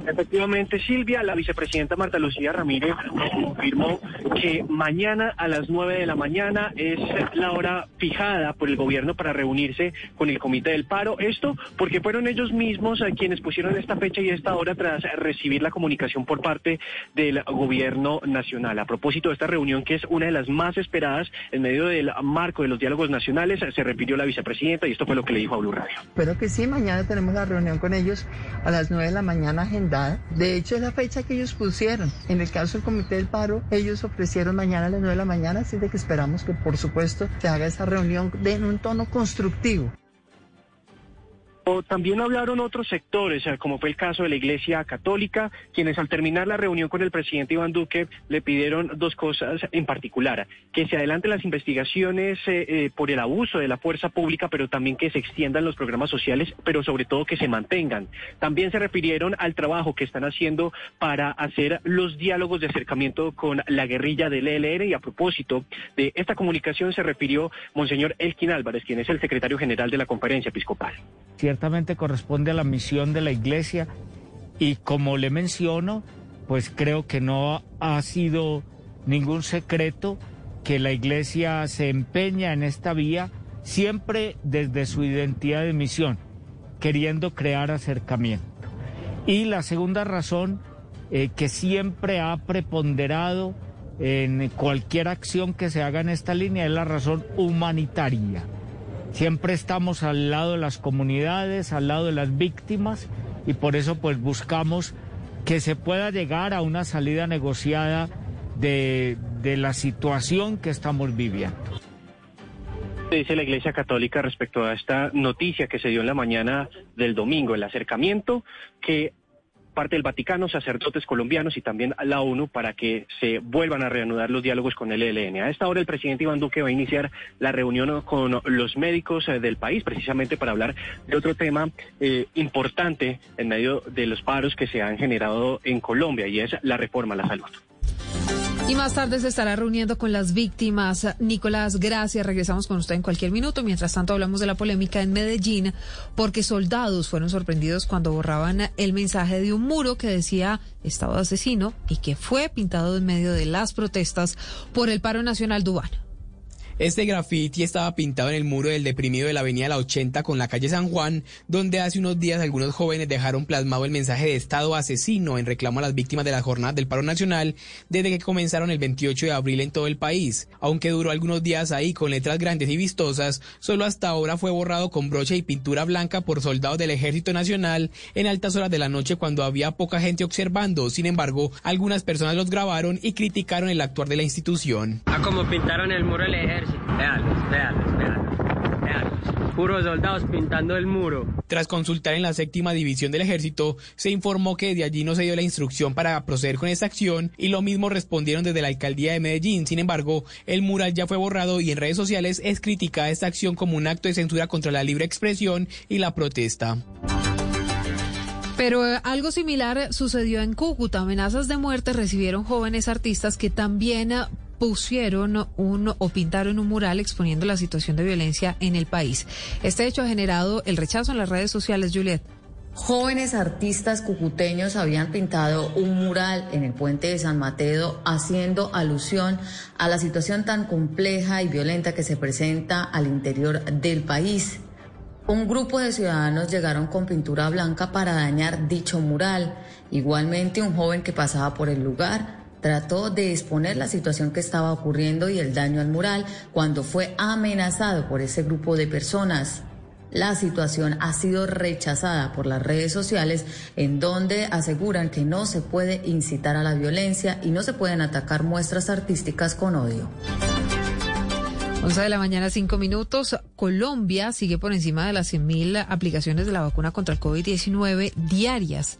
Efectivamente, Silvia, la vicepresidenta Marta Lucía Ramírez confirmó que mañana a las 9 de la mañana es la hora fijada por el gobierno para reunirse con el Comité del Paro. Esto porque fueron ellos mismos quienes pusieron esta fecha y esta hora tras recibir la comunicación por parte del gobierno nacional. A propósito de esta reunión, que es una de las más esperadas en medio del marco de los diálogos nacionales, se refirió la vicepresidenta y esto fue lo que le dijo a Blue Radio. Espero que sí, mañana tenemos la reunión con ellos a las 9 de la mañana de hecho, es la fecha que ellos pusieron. En el caso del Comité del Paro, ellos ofrecieron mañana a las 9 de la mañana, así de que esperamos que, por supuesto, se haga esa reunión en un tono constructivo. O también hablaron otros sectores, como fue el caso de la Iglesia Católica, quienes al terminar la reunión con el presidente Iván Duque le pidieron dos cosas en particular, que se adelanten las investigaciones eh, eh, por el abuso de la fuerza pública, pero también que se extiendan los programas sociales, pero sobre todo que se mantengan. También se refirieron al trabajo que están haciendo para hacer los diálogos de acercamiento con la guerrilla del ELN y a propósito de esta comunicación se refirió Monseñor Elkin Álvarez, quien es el secretario general de la conferencia episcopal ciertamente corresponde a la misión de la Iglesia y como le menciono, pues creo que no ha sido ningún secreto que la Iglesia se empeña en esta vía siempre desde su identidad de misión, queriendo crear acercamiento. Y la segunda razón eh, que siempre ha preponderado en cualquier acción que se haga en esta línea es la razón humanitaria. Siempre estamos al lado de las comunidades, al lado de las víctimas y por eso pues buscamos que se pueda llegar a una salida negociada de, de la situación que estamos viviendo. Dice la Iglesia Católica respecto a esta noticia que se dio en la mañana del domingo, el acercamiento que parte del Vaticano, sacerdotes colombianos y también la ONU para que se vuelvan a reanudar los diálogos con el ELN. A esta hora el presidente Iván Duque va a iniciar la reunión con los médicos eh, del país precisamente para hablar de otro tema eh, importante en medio de los paros que se han generado en Colombia y es la reforma a la salud. Y más tarde se estará reuniendo con las víctimas. Nicolás, gracias. Regresamos con usted en cualquier minuto. Mientras tanto, hablamos de la polémica en Medellín, porque soldados fueron sorprendidos cuando borraban el mensaje de un muro que decía Estado asesino y que fue pintado en medio de las protestas por el paro nacional dubano. Este graffiti estaba pintado en el muro del deprimido de la avenida La 80 con la calle San Juan, donde hace unos días algunos jóvenes dejaron plasmado el mensaje de Estado asesino en reclamo a las víctimas de la jornada del paro nacional desde que comenzaron el 28 de abril en todo el país. Aunque duró algunos días ahí con letras grandes y vistosas, solo hasta ahora fue borrado con brocha y pintura blanca por soldados del Ejército Nacional en altas horas de la noche cuando había poca gente observando. Sin embargo, algunas personas los grabaron y criticaron el actuar de la institución. Ah, como pintaron el muro del ejército Veanlos, veanlos, veanlos, veanlos. Puros soldados pintando el muro. Tras consultar en la séptima división del ejército, se informó que de allí no se dio la instrucción para proceder con esta acción y lo mismo respondieron desde la alcaldía de Medellín. Sin embargo, el mural ya fue borrado y en redes sociales es criticada esta acción como un acto de censura contra la libre expresión y la protesta. Pero eh, algo similar sucedió en Cúcuta. Amenazas de muerte recibieron jóvenes artistas que también eh, pusieron un o pintaron un mural exponiendo la situación de violencia en el país. Este hecho ha generado el rechazo en las redes sociales, Juliet. Jóvenes artistas cucuteños habían pintado un mural en el puente de San Mateo haciendo alusión a la situación tan compleja y violenta que se presenta al interior del país. Un grupo de ciudadanos llegaron con pintura blanca para dañar dicho mural. Igualmente un joven que pasaba por el lugar trató de exponer la situación que estaba ocurriendo y el daño al mural cuando fue amenazado por ese grupo de personas. La situación ha sido rechazada por las redes sociales en donde aseguran que no se puede incitar a la violencia y no se pueden atacar muestras artísticas con odio. 11 de la mañana, 5 minutos. Colombia sigue por encima de las 100.000 aplicaciones de la vacuna contra el COVID-19 diarias.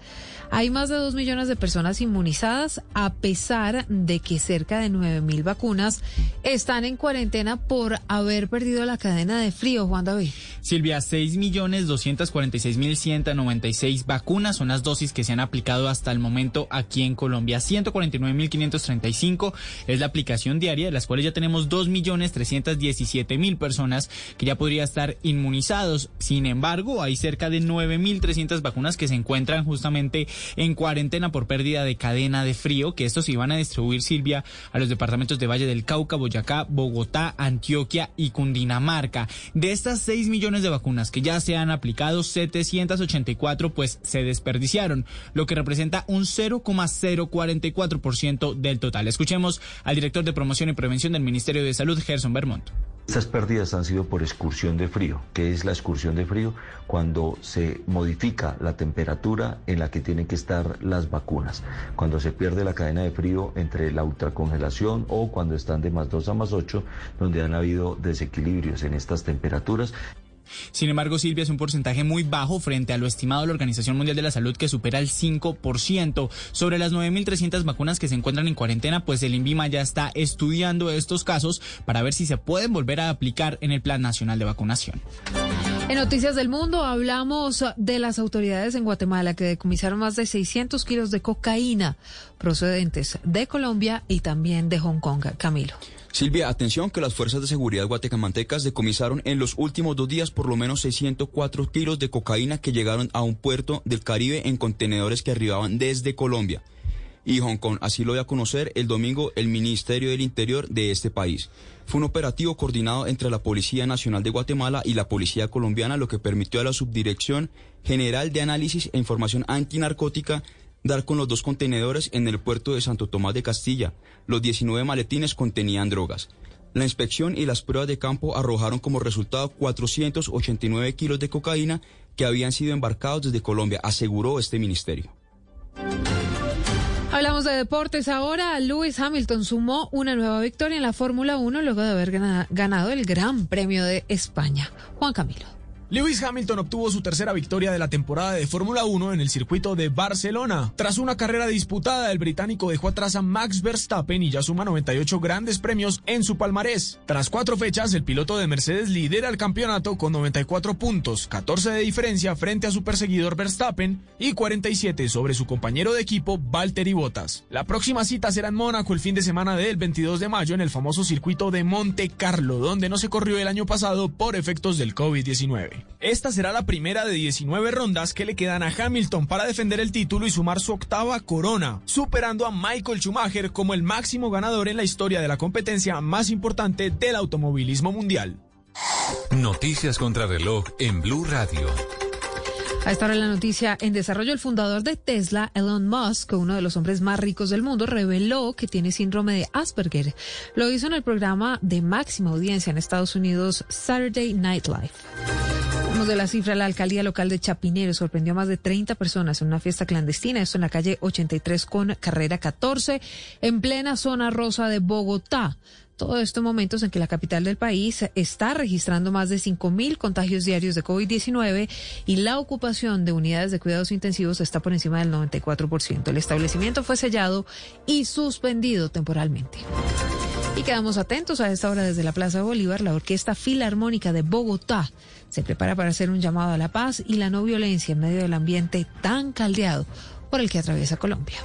Hay más de dos millones de personas inmunizadas, a pesar de que cerca de nueve mil vacunas están en cuarentena por haber perdido la cadena de frío, Juan David. Silvia, seis millones doscientos cuarenta y seis mil ciento noventa y seis vacunas son las dosis que se han aplicado hasta el momento aquí en Colombia. Ciento cuarenta y nueve mil quinientos treinta y cinco es la aplicación diaria, de las cuales ya tenemos dos millones trescientos diecisiete mil personas que ya podría estar inmunizados. Sin embargo, hay cerca de nueve mil trescientas vacunas que se encuentran justamente en cuarentena por pérdida de cadena de frío, que estos iban a distribuir, Silvia, a los departamentos de Valle del Cauca, Boyacá, Bogotá, Antioquia y Cundinamarca. De estas 6 millones de vacunas que ya se han aplicado, 784 pues se desperdiciaron, lo que representa un 0,044% del total. Escuchemos al director de promoción y prevención del Ministerio de Salud, Gerson Bermont Estas pérdidas han sido por excursión de frío. ¿Qué es la excursión de frío? Cuando se modifica la temperatura en la que tienen que estar las vacunas. Cuando se pierde la cadena de frío entre la ultracongelación o cuando están de más 2 a más 8, donde han habido desequilibrios en estas temperaturas. Sin embargo, Silvia, es un porcentaje muy bajo frente a lo estimado de la Organización Mundial de la Salud que supera el 5%. Sobre las 9.300 vacunas que se encuentran en cuarentena, pues el INVIMA ya está estudiando estos casos para ver si se pueden volver a aplicar en el Plan Nacional de Vacunación. En Noticias del Mundo hablamos de las autoridades en Guatemala que decomisaron más de 600 kilos de cocaína procedentes de Colombia y también de Hong Kong. Camilo. Silvia, atención que las fuerzas de seguridad guatecamantecas decomisaron en los últimos dos días por lo menos 604 kilos de cocaína que llegaron a un puerto del Caribe en contenedores que arribaban desde Colombia y Hong Kong. Así lo dio a conocer el domingo el Ministerio del Interior de este país. Fue un operativo coordinado entre la Policía Nacional de Guatemala y la Policía Colombiana, lo que permitió a la Subdirección General de Análisis e Información Antinarcótica dar con los dos contenedores en el puerto de Santo Tomás de Castilla. Los 19 maletines contenían drogas. La inspección y las pruebas de campo arrojaron como resultado 489 kilos de cocaína que habían sido embarcados desde Colombia, aseguró este ministerio. Hablamos de deportes ahora. Lewis Hamilton sumó una nueva victoria en la Fórmula 1 luego de haber ganado el Gran Premio de España. Juan Camilo. Lewis Hamilton obtuvo su tercera victoria de la temporada de Fórmula 1 en el circuito de Barcelona. Tras una carrera disputada, el británico dejó atrás a Max Verstappen y ya suma 98 grandes premios en su palmarés. Tras cuatro fechas, el piloto de Mercedes lidera el campeonato con 94 puntos, 14 de diferencia frente a su perseguidor Verstappen y 47 sobre su compañero de equipo Valtteri Bottas. La próxima cita será en Mónaco el fin de semana del 22 de mayo en el famoso circuito de Monte Carlo, donde no se corrió el año pasado por efectos del COVID-19. Esta será la primera de 19 rondas que le quedan a Hamilton para defender el título y sumar su octava corona, superando a Michael Schumacher como el máximo ganador en la historia de la competencia más importante del automovilismo mundial. Noticias contra reloj en Blue Radio. A esta hora la noticia en desarrollo, el fundador de Tesla, Elon Musk, uno de los hombres más ricos del mundo, reveló que tiene síndrome de Asperger. Lo hizo en el programa de máxima audiencia en Estados Unidos, Saturday Night Live de la cifra, la alcaldía local de Chapinero sorprendió a más de 30 personas en una fiesta clandestina, esto en la calle 83 con carrera 14, en plena zona rosa de Bogotá. Todo esto en momentos en que la capital del país está registrando más de 5.000 contagios diarios de COVID-19 y la ocupación de unidades de cuidados intensivos está por encima del 94%. El establecimiento fue sellado y suspendido temporalmente. Y quedamos atentos a esta hora desde la Plaza Bolívar, la Orquesta Filarmónica de Bogotá se prepara para hacer un llamado a la paz y la no violencia en medio del ambiente tan caldeado por el que atraviesa Colombia.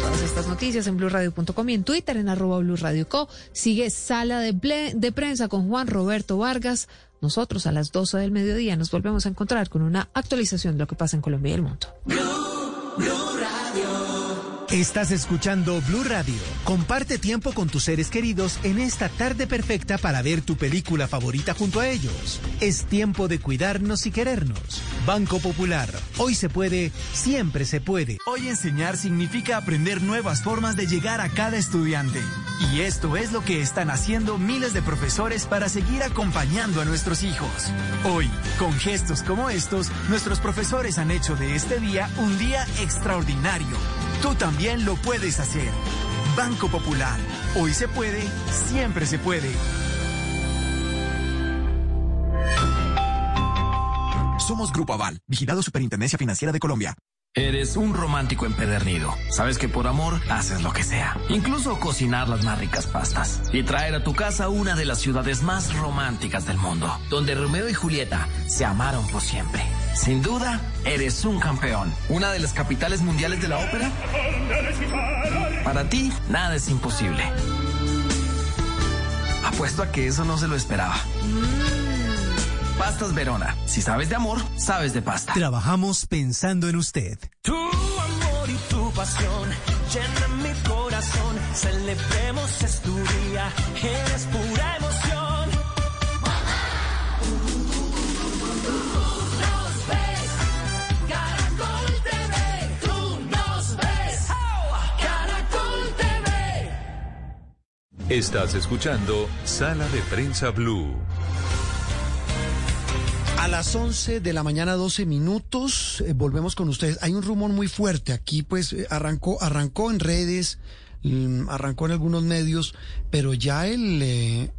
Todas estas noticias en blurradio.com y en Twitter en arroba blurradioco. Sigue Sala de, Prensa con Juan Roberto Vargas. Nosotros a las 12 del mediodía nos volvemos a encontrar con una actualización de lo que pasa en Colombia y el mundo. Estás escuchando Blue Radio. Comparte tiempo con tus seres queridos en esta tarde perfecta para ver tu película favorita junto a ellos. Es tiempo de cuidarnos y querernos. Banco Popular. Hoy se puede, siempre se puede. Hoy enseñar significa aprender nuevas formas de llegar a cada estudiante. Y esto es lo que están haciendo miles de profesores para seguir acompañando a nuestros hijos. Hoy, con gestos como estos, nuestros profesores han hecho de este día un día extraordinario. Tú también lo puedes hacer. Banco Popular. Hoy se puede, siempre se puede. Somos Grupo Aval, vigilado Superintendencia Financiera de Colombia. Eres un romántico empedernido. Sabes que por amor haces lo que sea. Incluso cocinar las más ricas pastas. Y traer a tu casa una de las ciudades más románticas del mundo. Donde Romeo y Julieta se amaron por siempre. Sin duda, eres un campeón. Una de las capitales mundiales de la ópera. Para ti, nada es imposible. Apuesto a que eso no se lo esperaba. Pastas Verona. Si sabes de amor, sabes de pasta. Trabajamos pensando en usted. Tu amor y tu pasión llenan mi corazón. Celebremos este día. Eres pura emoción. Estás escuchando Sala de Prensa Blue. A las 11 de la mañana, 12 minutos, eh, volvemos con ustedes. Hay un rumor muy fuerte aquí, pues eh, arrancó, arrancó en redes, mm, arrancó en algunos medios, pero ya el, eh,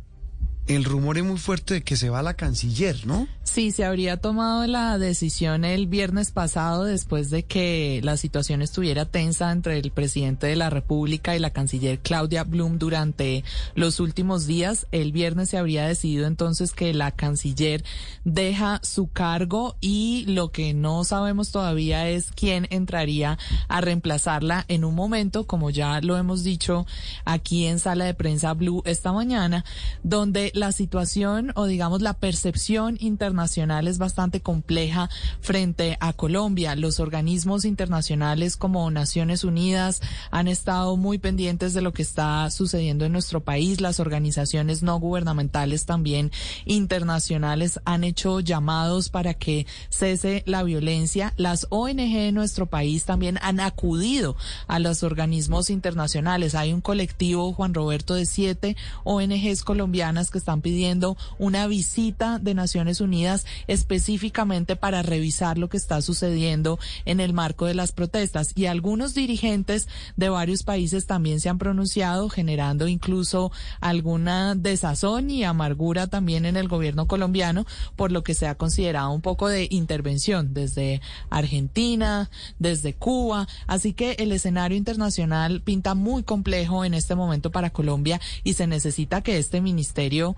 el rumor es muy fuerte de que se va la canciller, ¿no? Sí, se habría tomado la decisión el viernes pasado después de que la situación estuviera tensa entre el presidente de la República y la canciller Claudia Blum durante los últimos días. El viernes se habría decidido entonces que la canciller deja su cargo y lo que no sabemos todavía es quién entraría a reemplazarla en un momento, como ya lo hemos dicho aquí en sala de prensa Blue esta mañana, donde la situación o digamos la percepción internacional es bastante compleja frente a Colombia. Los organismos internacionales como Naciones Unidas han estado muy pendientes de lo que está sucediendo en nuestro país. Las organizaciones no gubernamentales también internacionales han hecho llamados para que cese la violencia. Las ONG en nuestro país también han acudido a los organismos internacionales. Hay un colectivo, Juan Roberto, de siete ONGs colombianas que están pidiendo una visita de Naciones Unidas específicamente para revisar lo que está sucediendo en el marco de las protestas. Y algunos dirigentes de varios países también se han pronunciado, generando incluso alguna desazón y amargura también en el gobierno colombiano, por lo que se ha considerado un poco de intervención desde Argentina, desde Cuba. Así que el escenario internacional pinta muy complejo en este momento para Colombia y se necesita que este ministerio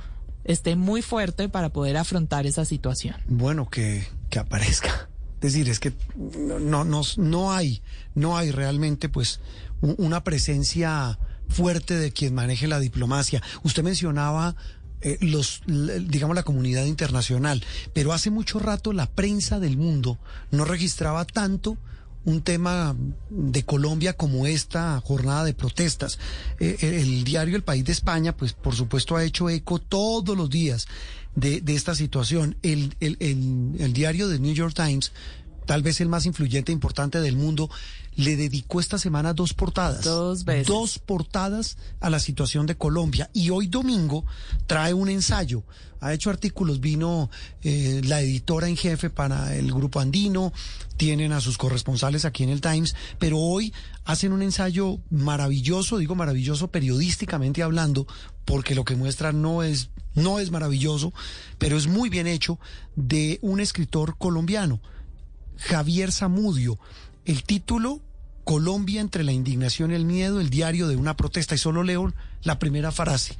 esté muy fuerte para poder afrontar esa situación. Bueno, que, que aparezca. Es decir, es que no, no, no hay, no hay realmente pues una presencia fuerte de quien maneje la diplomacia. Usted mencionaba eh, los, digamos, la comunidad internacional, pero hace mucho rato la prensa del mundo no registraba tanto un tema de Colombia como esta jornada de protestas. Eh, el diario El País de España, pues por supuesto ha hecho eco todos los días de, esta situación. El, el, el, diario de New York Times, tal vez el más influyente e importante del mundo, le dedicó esta semana dos portadas. Dos veces. Dos portadas a la situación de Colombia. Y hoy domingo trae un ensayo. Ha hecho artículos, vino eh, la editora en jefe para el Grupo Andino, tienen a sus corresponsales aquí en el Times, pero hoy hacen un ensayo maravilloso, digo maravilloso periodísticamente hablando, porque lo que muestra no es, no es maravilloso, pero es muy bien hecho, de un escritor colombiano, Javier Zamudio. El título Colombia entre la indignación y el miedo, el diario de una protesta. Y solo leo la primera frase.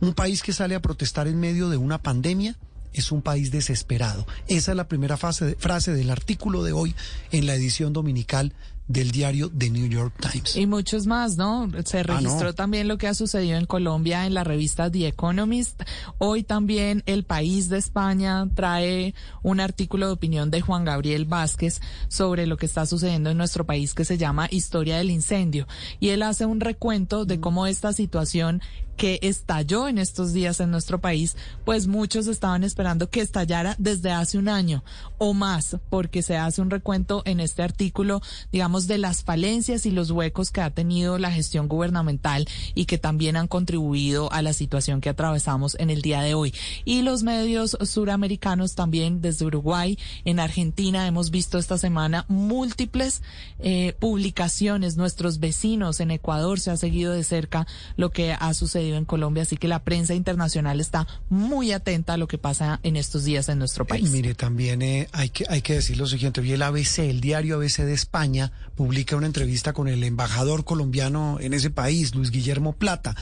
Un país que sale a protestar en medio de una pandemia es un país desesperado. Esa es la primera frase del artículo de hoy en la edición dominical del diario The New York Times. Y muchos más, ¿no? Se ah, registró también lo que ha sucedido en Colombia en la revista The Economist. Hoy también El País de España trae un artículo de opinión de Juan Gabriel Vázquez sobre lo que está sucediendo en nuestro país que se llama Historia del Incendio. Y él hace un recuento de cómo esta situación que estalló en estos días en nuestro país, pues muchos estaban esperando que estallara desde hace un año o más, porque se hace un recuento en este artículo, digamos, de las falencias y los huecos que ha tenido la gestión gubernamental y que también han contribuido a la situación que atravesamos en el día de hoy. Y los medios suramericanos también, desde Uruguay, en Argentina, hemos visto esta semana múltiples eh, publicaciones. Nuestros vecinos en Ecuador se ha seguido de cerca lo que ha sucedido en Colombia, así que la prensa internacional está muy atenta a lo que pasa en estos días en nuestro país. mire, también eh, hay, que, hay que decir lo siguiente, vi el ABC, el diario ABC de España, publica una entrevista con el embajador colombiano en ese país, Luis Guillermo Plata,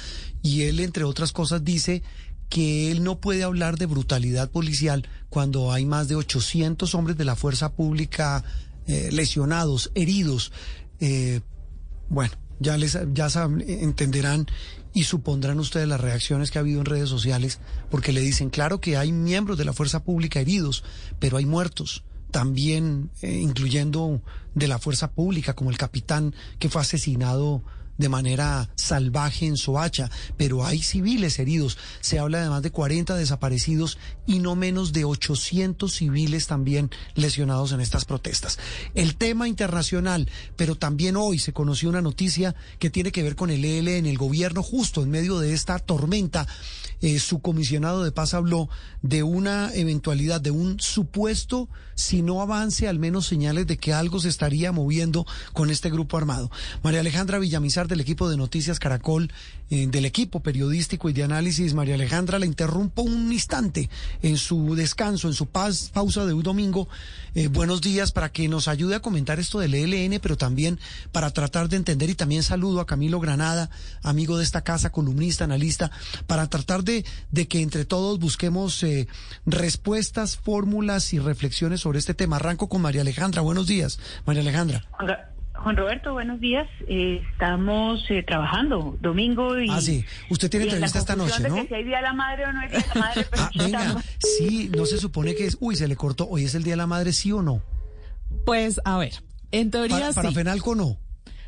y él, entre otras cosas, dice que él no puede hablar de brutalidad policial cuando hay más de 800 hombres de la fuerza pública eh, lesionados, heridos. Eh, bueno, ya les ya entenderán y supondrán ustedes las reacciones que ha habido en redes sociales, porque le dicen, claro que hay miembros de la fuerza pública heridos, pero hay muertos, también eh, incluyendo de la fuerza pública, como el capitán que fue asesinado de manera salvaje en Soacha, pero hay civiles heridos. Se habla de más de 40 desaparecidos y no menos de 800 civiles también lesionados en estas protestas. El tema internacional, pero también hoy se conoció una noticia que tiene que ver con el EL en el gobierno justo en medio de esta tormenta. Eh, su comisionado de paz habló de una eventualidad, de un supuesto, si no avance, al menos señales de que algo se estaría moviendo con este grupo armado. María Alejandra Villamizar del equipo de Noticias Caracol, del equipo periodístico y de análisis. María Alejandra, la interrumpo un instante en su descanso, en su pausa de un domingo. Eh, buenos días para que nos ayude a comentar esto del ELN, pero también para tratar de entender y también saludo a Camilo Granada, amigo de esta casa, columnista, analista, para tratar de, de que entre todos busquemos eh, respuestas, fórmulas y reflexiones sobre este tema. Arranco con María Alejandra. Buenos días, María Alejandra. Juan Roberto, buenos días. Eh, estamos eh, trabajando domingo y. Ah, sí. Usted tiene entrevista esta noche, de ¿no? Que si hay día de la madre o no hay día de la madre. Pero ah, venga. Sí, no se supone que es. Uy, se le cortó. ¿Hoy es el día de la madre, sí o no? Pues, a ver. En teoría para, sí. Para Fenalco no.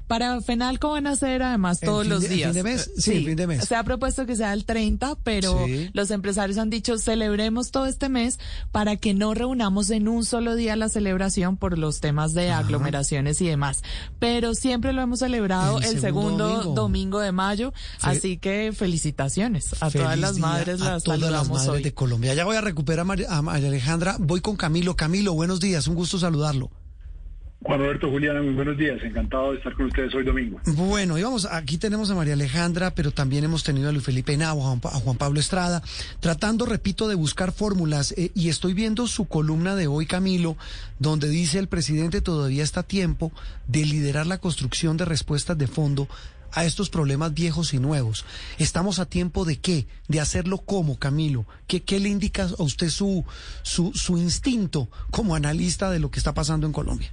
Para FENALCO van a ser además todos los de, días. ¿Fin de mes? Sí, sí, fin de mes. Se ha propuesto que sea el 30, pero Sí. los empresarios han dicho celebremos todo este mes para que no reunamos en un solo día la celebración por los temas de aglomeraciones y demás. Pero siempre lo hemos celebrado El el, segundo segundo domingo. domingo. de mayo, Fe- así que felicitaciones a Feliz todas las madres, a las madres hoy. de Colombia. Ya voy a recuperar a María, a María Alejandra. Voy con Camilo. Camilo, buenos días. Un gusto saludarlo. Juan Roberto Juliana, muy buenos días. Encantado de estar con ustedes hoy domingo. Bueno, y vamos, aquí tenemos a María Alejandra, pero también hemos tenido a Luis Felipe Pa- a Juan Pablo Estrada, tratando, repito, de buscar fórmulas. eh, y estoy viendo su columna de hoy, Camilo, donde dice el presidente todavía está a tiempo de liderar la construcción de respuestas de fondo a estos problemas viejos y nuevos. ¿Estamos a tiempo de qué? ¿De hacerlo cómo, Camilo? ¿Qué, qué le indica a usted su, su, su instinto como analista de lo que está pasando en Colombia?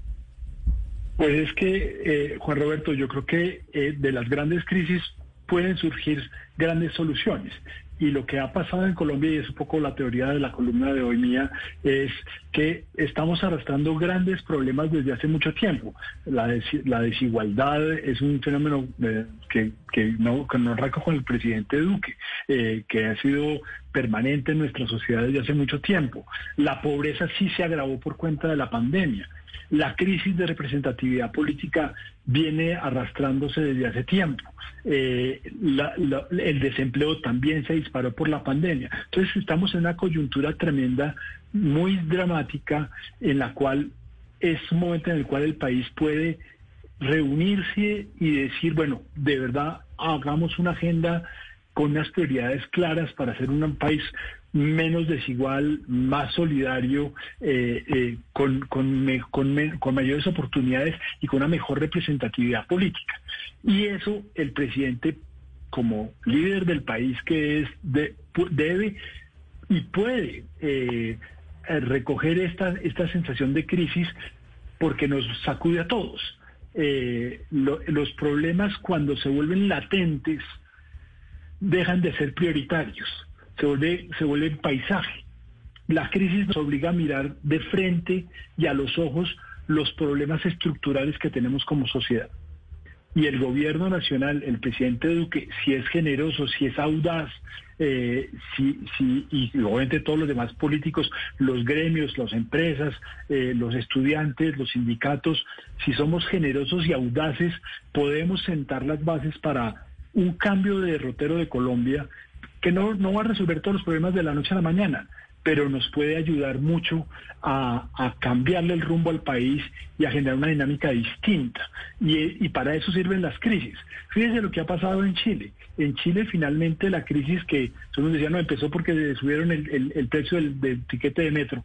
Pues es que, eh, Juan Roberto, yo creo que eh, de las grandes crisis pueden surgir grandes soluciones. Y lo que ha pasado en Colombia, y es un poco la teoría de la columna de hoy mía, es que estamos arrastrando grandes problemas desde hace mucho tiempo. La, desi- la desigualdad es un fenómeno eh, que, que no, que no arranca con el presidente Duque, eh, que ha sido permanente en nuestra sociedad desde hace mucho tiempo. La pobreza sí se agravó por cuenta de la pandemia. La crisis de representatividad política viene arrastrándose desde hace tiempo. Eh, el desempleo también se disparó por la pandemia. Entonces estamos en una coyuntura tremenda, muy dramática, en la cual es un momento en el cual el país puede reunirse y decir, bueno, de verdad hagamos una agenda con unas prioridades claras para hacer un país menos desigual, más solidario, eh, eh, con, con, con mayores oportunidades y con una mejor representatividad política. Y eso el presidente, como líder del país que es, de- debe y puede eh, recoger esta, esta sensación de crisis porque nos sacude a todos. Lo- los problemas cuando se vuelven latentes dejan de ser prioritarios, se vuelve, se vuelven paisaje. La crisis nos obliga a mirar de frente y a los ojos los problemas estructurales que tenemos como sociedad. Y el gobierno nacional, el presidente Duque, si es generoso, si es audaz, eh, si, si, y obviamente todos los demás políticos, los gremios, las empresas, eh, los estudiantes, los sindicatos, si somos generosos y audaces, podemos sentar las bases para un cambio de derrotero de Colombia que no, no va a resolver todos los problemas de la noche a la mañana, pero nos puede ayudar mucho a, a cambiarle el rumbo al país y a generar una dinámica distinta. Y, y para eso sirven las crisis. Fíjense lo que ha pasado en Chile. En Chile finalmente la crisis que, nos decía, no, empezó porque subieron el, el- el precio del, del tiquete de metro.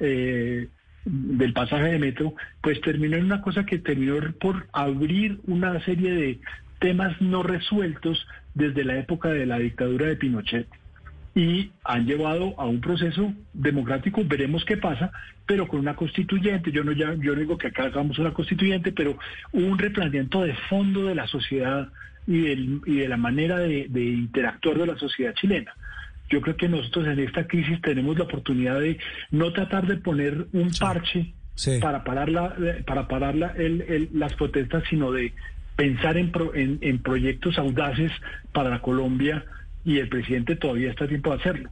eh, del pasaje de metro, pues terminó en una cosa que terminó por abrir una serie de temas no resueltos desde la época de la dictadura de Pinochet y han llevado a un proceso democrático, veremos qué pasa, pero con una constituyente, yo no ya, yo no digo que acá hagamos una constituyente, pero un replanteamiento de fondo de la sociedad y, del- y de la manera de, de interactuar de la sociedad chilena. Yo creo que nosotros en esta crisis tenemos la oportunidad de no tratar de poner un parche Sí. para parar, la, para parar la- el- el- las protestas, sino de pensar en, en proyectos audaces para Colombia y el presidente todavía está a tiempo de hacerlo.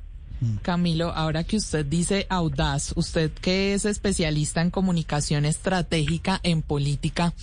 Camilo, ahora que usted dice audaz, usted que es especialista en comunicación estratégica en política,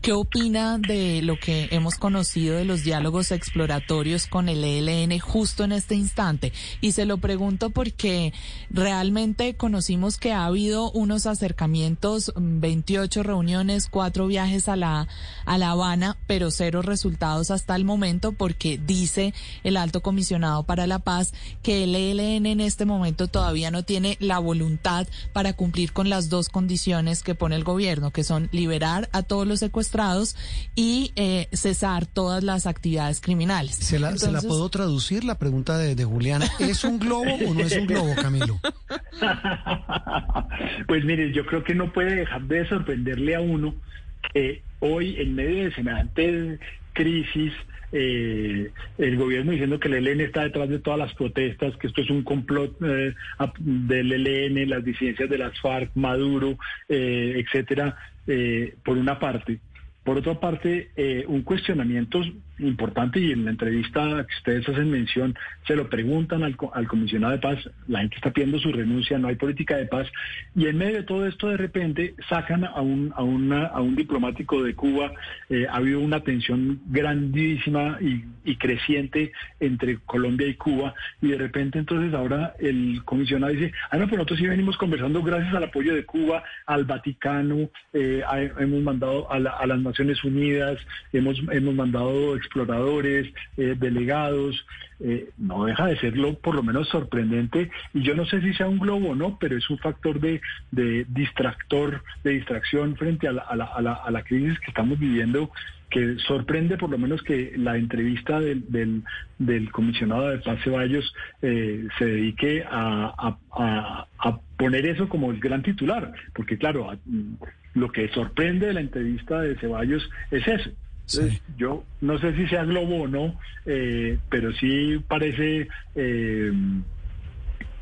¿qué opina de lo que hemos conocido de los diálogos exploratorios con el ELN justo en este instante? Y se lo pregunto porque realmente conocimos que ha habido unos acercamientos, 28 reuniones, cuatro viajes a la, a La Habana, pero cero resultados hasta el momento porque dice el alto comisionado para la paz que el ELN en este momento todavía no tiene la voluntad para cumplir con las dos condiciones que pone el gobierno, que son liberar a todos los secuestrados y eh, cesar todas las actividades criminales. ¿Se la, ¿Se la puedo traducir la pregunta de, de Juliana? ¿Es un globo o no es un globo, Camilo? pues mire, yo creo que no puede dejar de sorprenderle a uno que hoy en medio de semejante crisis, eh, el gobierno diciendo que el ELN está detrás de todas las protestas, que esto es un complot eh, del ELN, las disidencias de las FARC, Maduro, eh, etcétera, eh, por una parte. Por otra parte, un cuestionamiento importante y en la entrevista que ustedes hacen mención, se lo preguntan al, al, comisionado de paz, la gente está pidiendo su renuncia, no hay política de paz, y en medio de todo esto de repente sacan a un, a una, a un diplomático de Cuba, eh, ha habido una tensión grandísima y, creciente entre Colombia y Cuba, y de repente entonces ahora el comisionado dice, ah, no, pues nosotros sí venimos conversando gracias al apoyo de Cuba, al Vaticano, eh, hemos mandado a, la, a, las Naciones Unidas, hemos, hemos mandado exploradores, eh, delegados, eh, no deja de serlo por lo menos sorprendente y yo no sé si sea un globo o no, pero es un factor de, distractor, de distracción frente a la, a, la, a, la, a la crisis que estamos viviendo que sorprende por lo menos que la entrevista del, del, del comisionado de paz Ceballos eh, se dedique a, a, a, poner eso como el gran titular, porque claro, lo que sorprende de la entrevista de Ceballos es eso, yo no sé si sea globo o no, eh, pero sí parece eh,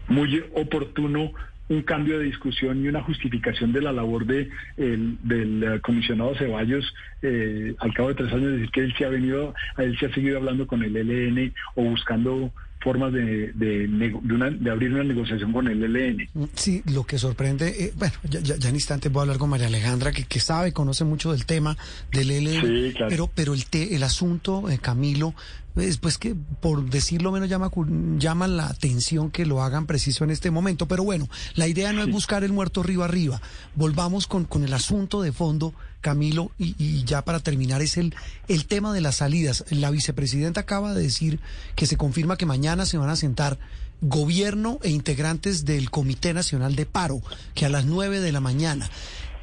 muy oportuno un cambio de discusión y una justificación de la labor de el, del eh, comisionado Ceballos eh, al cabo de tres años decir que él se ha venido, él se ha seguido hablando con el LN o buscando formas de, de, de, abrir una negociación con el ELN. Sí, lo que sorprende, eh, bueno, ya, ya, en instante voy a hablar con María Alejandra, que, que sabe, conoce mucho del tema del ELN, sí, claro. pero, pero el, te, el asunto, eh, Camilo, pues, pues que por decirlo menos llama, llama la atención que lo hagan preciso en este momento. Pero bueno, la idea no es buscar el muerto arriba arriba. Volvamos con, con el asunto de fondo, Camilo, y, y, ya para terminar es el, el tema de las salidas. La vicepresidenta acaba de decir que se confirma que mañana se van a sentar gobierno e integrantes del Comité Nacional de Paro, que a las nueve de la mañana.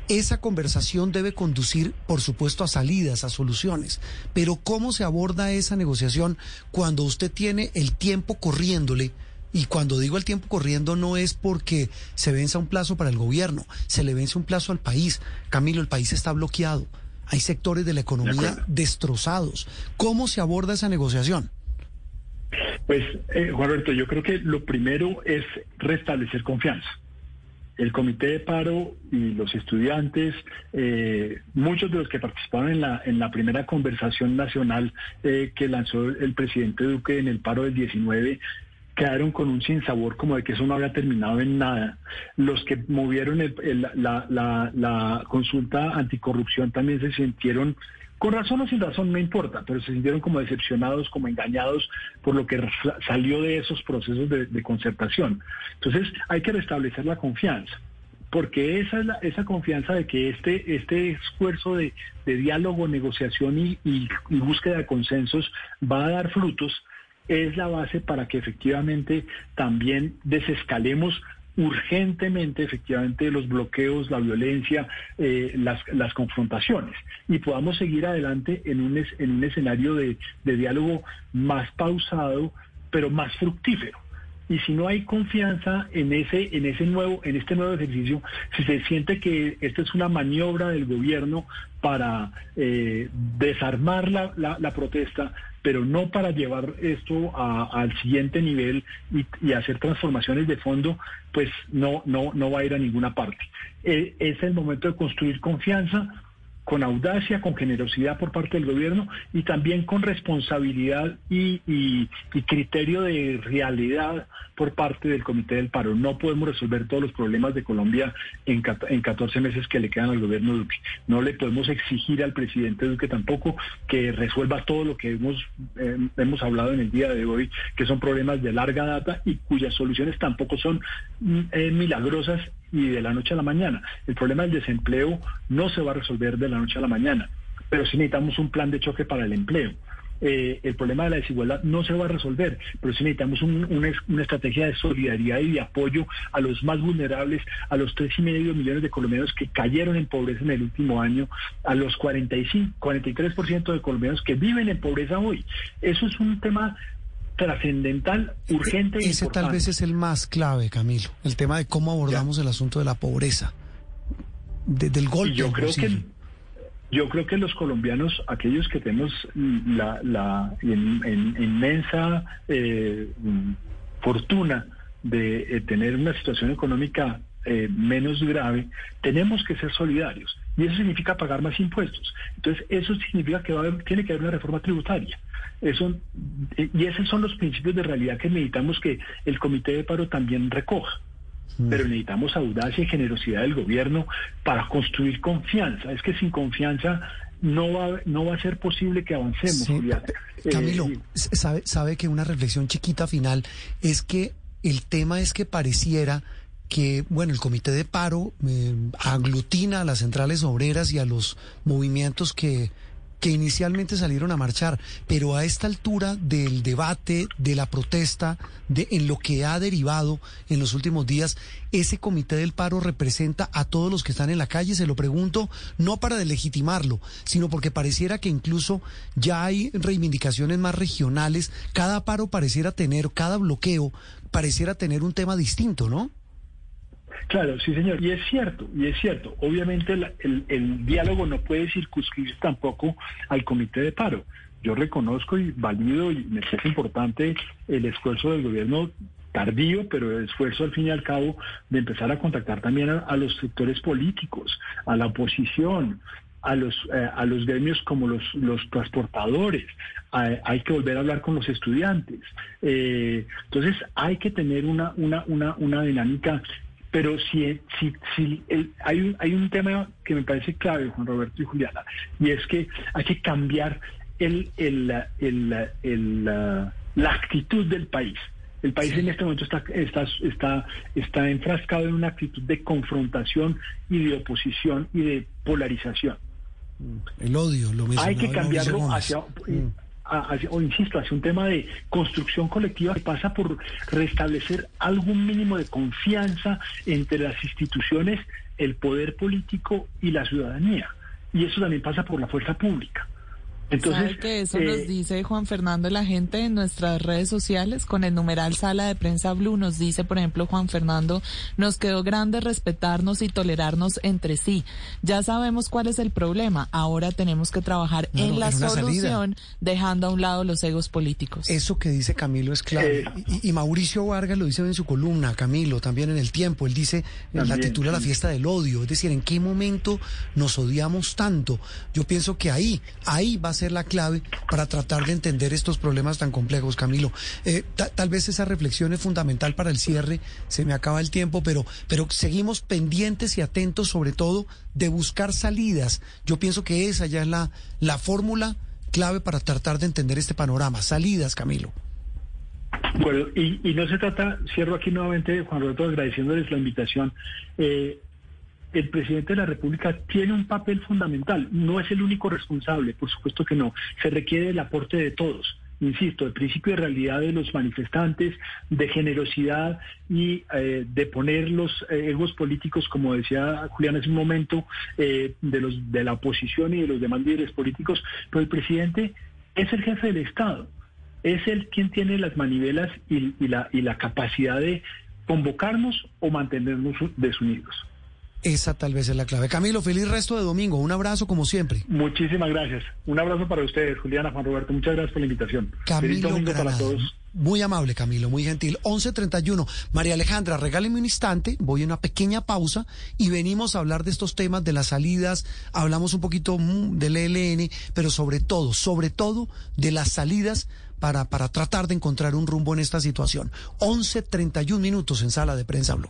Esa conversación debe conducir, por supuesto, a salidas, a soluciones. Pero ¿cómo se aborda esa negociación cuando usted tiene el tiempo corriéndole? Y cuando digo el tiempo corriendo no es porque se venza un plazo para el gobierno, se le vence un plazo al país. Camilo, el país está bloqueado. Hay sectores de la economía de destrozados. ¿Cómo se aborda esa negociación? Pues, eh, Juan Roberto, yo creo que lo primero es restablecer confianza el comité de paro y los estudiantes, eh, muchos de los que participaron en la, en la primera conversación nacional eh, que lanzó el presidente Duque en el paro del 19, quedaron con un sinsabor como de que eso no había terminado en nada. Los que movieron el, el, la, la, la consulta anticorrupción también se sintieron con razón o sin razón, no importa, pero se sintieron como decepcionados, como engañados por lo que salió de esos procesos de, concertación. Entonces hay que restablecer la confianza porque esa es la, esa confianza de que este este esfuerzo de, diálogo, negociación y, búsqueda de consensos va a dar frutos es la base para que efectivamente también desescalemos urgentemente efectivamente los bloqueos, la violencia, eh, las, confrontaciones y podamos seguir adelante en un, en un escenario de diálogo más pausado, pero más fructífero y si no hay confianza en ese en ese nuevo en este nuevo ejercicio si se siente que esta es una maniobra del gobierno para eh, desarmar la, protesta pero no para llevar esto al siguiente nivel y, y, hacer transformaciones de fondo pues no no no va a ir a ninguna parte. Eh, es el momento de construir confianza con audacia, con generosidad por parte del gobierno y también con responsabilidad y, criterio de realidad por parte del Comité del Paro. No podemos resolver todos los problemas de Colombia en, en 14 meses que le quedan al gobierno Duque. No le podemos exigir al presidente Duque tampoco que resuelva todo lo que hemos, eh, hemos hablado en el día de hoy, que son problemas de larga data y cuyas soluciones tampoco son mm, eh, milagrosas y de la noche a la mañana. El problema del desempleo no se va a resolver de la noche a la mañana, pero sí necesitamos un plan de choque para el empleo. Eh, el problema de la desigualdad no se va a resolver, pero sí necesitamos una, estrategia de solidaridad y de apoyo a los más vulnerables, a los tres y medio millones de colombianos que cayeron en pobreza en el último año, a los 45, 43% de colombianos que viven en pobreza hoy. Eso es un tema trascendental, urgente. Ese tal vez es el más clave, Camilo, el tema de cómo abordamos el asunto de la pobreza, del golpe. yo creo que yo creo que los colombianos, aquellos que tenemos la, la inmensa eh, fortuna de eh, tener una situación económica eh, menos grave, tenemos que ser solidarios. Y eso significa pagar más impuestos. Entonces, eso significa que tiene que haber una reforma tributaria. Eso, y esos son los principios de realidad que necesitamos que el Comité de Paro también recoja. Mm. Pero necesitamos audacia y generosidad del gobierno para construir confianza. Es que sin confianza no va, no va a ser posible que avancemos. Eh, Camilo, sabe, sabe que una reflexión chiquita final es que el tema es que pareciera que, bueno, el comité de paro eh, aglutina a las centrales obreras y a los movimientos que que inicialmente salieron a marchar, pero a esta altura del debate, de la protesta, de en lo que ha derivado en los últimos días, ese comité del paro representa a todos los que están en la calle, se lo pregunto, no para delegitimarlo, sino porque pareciera que incluso ya hay reivindicaciones más regionales, cada paro pareciera tener, cada bloqueo pareciera tener un tema distinto, ¿no? Claro, sí, señor. Y es cierto, y es cierto. Obviamente el, diálogo no puede circunscribirse tampoco al comité de paro. Yo reconozco y valido y me parece importante el esfuerzo del gobierno tardío, pero el esfuerzo al fin y al cabo de empezar a contactar también a, los sectores políticos, a la oposición, a los eh, a los gremios como los, los transportadores, hay que volver a hablar con los estudiantes. Eh, entonces hay que tener una, una, una, una dinámica pero si, si, si hay, un, hay un tema que me parece clave, Juan Roberto y Juliana, y es que hay que cambiar el, el, el, la actitud del país. El país en este momento está, está, está, está enfrascado en una actitud de confrontación y de oposición y de polarización. El odio, lo mismo. Hay que cambiarlo hacia... Mm o insisto, hacia un tema de construcción colectiva que pasa por restablecer algún mínimo de confianza entre las instituciones, el poder político y la ciudadanía. Y eso también pasa por la fuerza pública. Entonces, que eso nos eh, dice Juan Fernando la gente en nuestras redes sociales con el numeral Sala de Prensa Blue nos dice, por ejemplo, Juan Fernando, nos quedó grande respetarnos y tolerarnos entre sí. Ya sabemos cuál es el problema. Ahora tenemos que trabajar en la solución, dejando a un lado los egos políticos. Eso que dice Camilo es clave. Eh, y, Mauricio Vargas lo dice en su columna, Camilo, también en el tiempo. Él dice, la titula La fiesta del odio. Es decir, ¿en qué momento nos odiamos tanto? Yo pienso que ahí, ahí va a ser la clave para tratar de entender estos problemas tan complejos, Camilo. Eh, tal vez esa reflexión es fundamental para el cierre, se me acaba el tiempo, pero, pero seguimos pendientes y atentos sobre todo de buscar salidas. Yo pienso que esa ya es la, la fórmula clave para tratar de entender este panorama. Salidas, Camilo. Bueno, y, y no se trata, cierro aquí nuevamente, Juan Roberto, agradeciéndoles la invitación. Eh, el presidente de la República tiene un papel fundamental. No es el único responsable, por supuesto que no. Se requiere el aporte de todos. Insisto, el principio de realidad de los manifestantes, de generosidad y eh, de poner los eh, egos políticos, como decía Julián hace un momento, eh, de, los, de la oposición y de los demás líderes políticos. Pero el presidente es el jefe del Estado. Es el quien tiene las manivelas y, la, y la capacidad de convocarnos o mantenernos desunidos. Esa tal vez es la clave. Camilo, feliz resto de domingo. Un abrazo como siempre. Muchísimas gracias. Un abrazo para ustedes, Juliana, Juan Roberto. Muchas gracias por la invitación. Camilo feliz para todos. Muy amable, Camilo, muy gentil. 11.31. María Alejandra, regáleme un instante, voy a una pequeña pausa y venimos a hablar de estos temas, de las salidas, hablamos un poquito mm, del ELN, pero sobre todo, sobre todo de las salidas para, para tratar de encontrar un rumbo en esta situación. 11.31 minutos en Sala de Prensa Blue.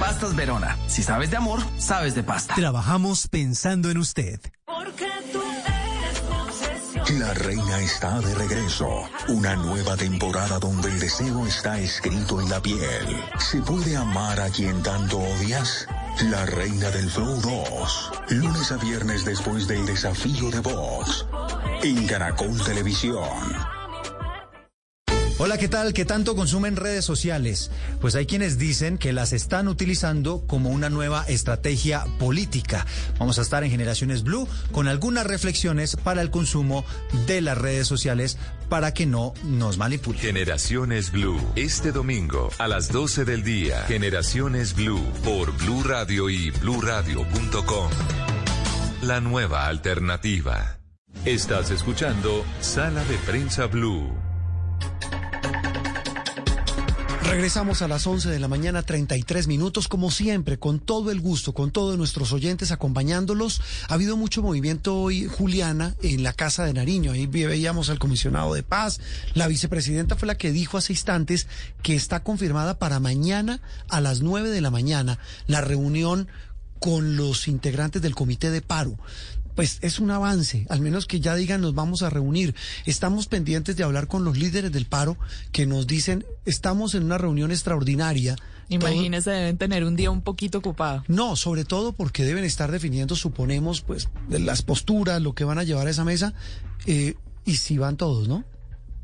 Pastas Verona. Si sabes de amor, sabes de pasta. Trabajamos pensando en usted. La reina está de regreso. Una nueva temporada donde el deseo está escrito en la piel. ¿Se puede amar a quien tanto odias? La reina del Flow 2. Lunes a viernes después del desafío de Vox. En Caracol Televisión. Hola, ¿qué tal? ¿Qué tanto consumen redes sociales? Pues hay quienes dicen que las están utilizando como una nueva estrategia política. Vamos a estar en Generaciones Blue con algunas reflexiones para el consumo de las redes sociales para que no nos manipulen. Generaciones Blue, este domingo a las 12 del día. Generaciones Blue por Blue Radio y bluradio.com. La nueva alternativa. Estás escuchando Sala de Prensa Blue. Regresamos a las 11 de la mañana, 33 minutos, como siempre, con todo el gusto, con todos nuestros oyentes acompañándolos. Ha habido mucho movimiento hoy, Juliana, en la Casa de Nariño. Ahí veíamos al comisionado de paz. La vicepresidenta fue la que dijo hace instantes que está confirmada para mañana a las 9 de la mañana la reunión con los integrantes del comité de paro pues es un avance, al menos que ya digan nos vamos a reunir. Estamos pendientes de hablar con los líderes del paro que nos dicen estamos en una reunión extraordinaria. Imagínense, deben tener un día un poquito ocupado. No, sobre todo porque deben estar definiendo, suponemos, pues las posturas, lo que van a llevar a esa mesa eh, y si van todos, ¿no?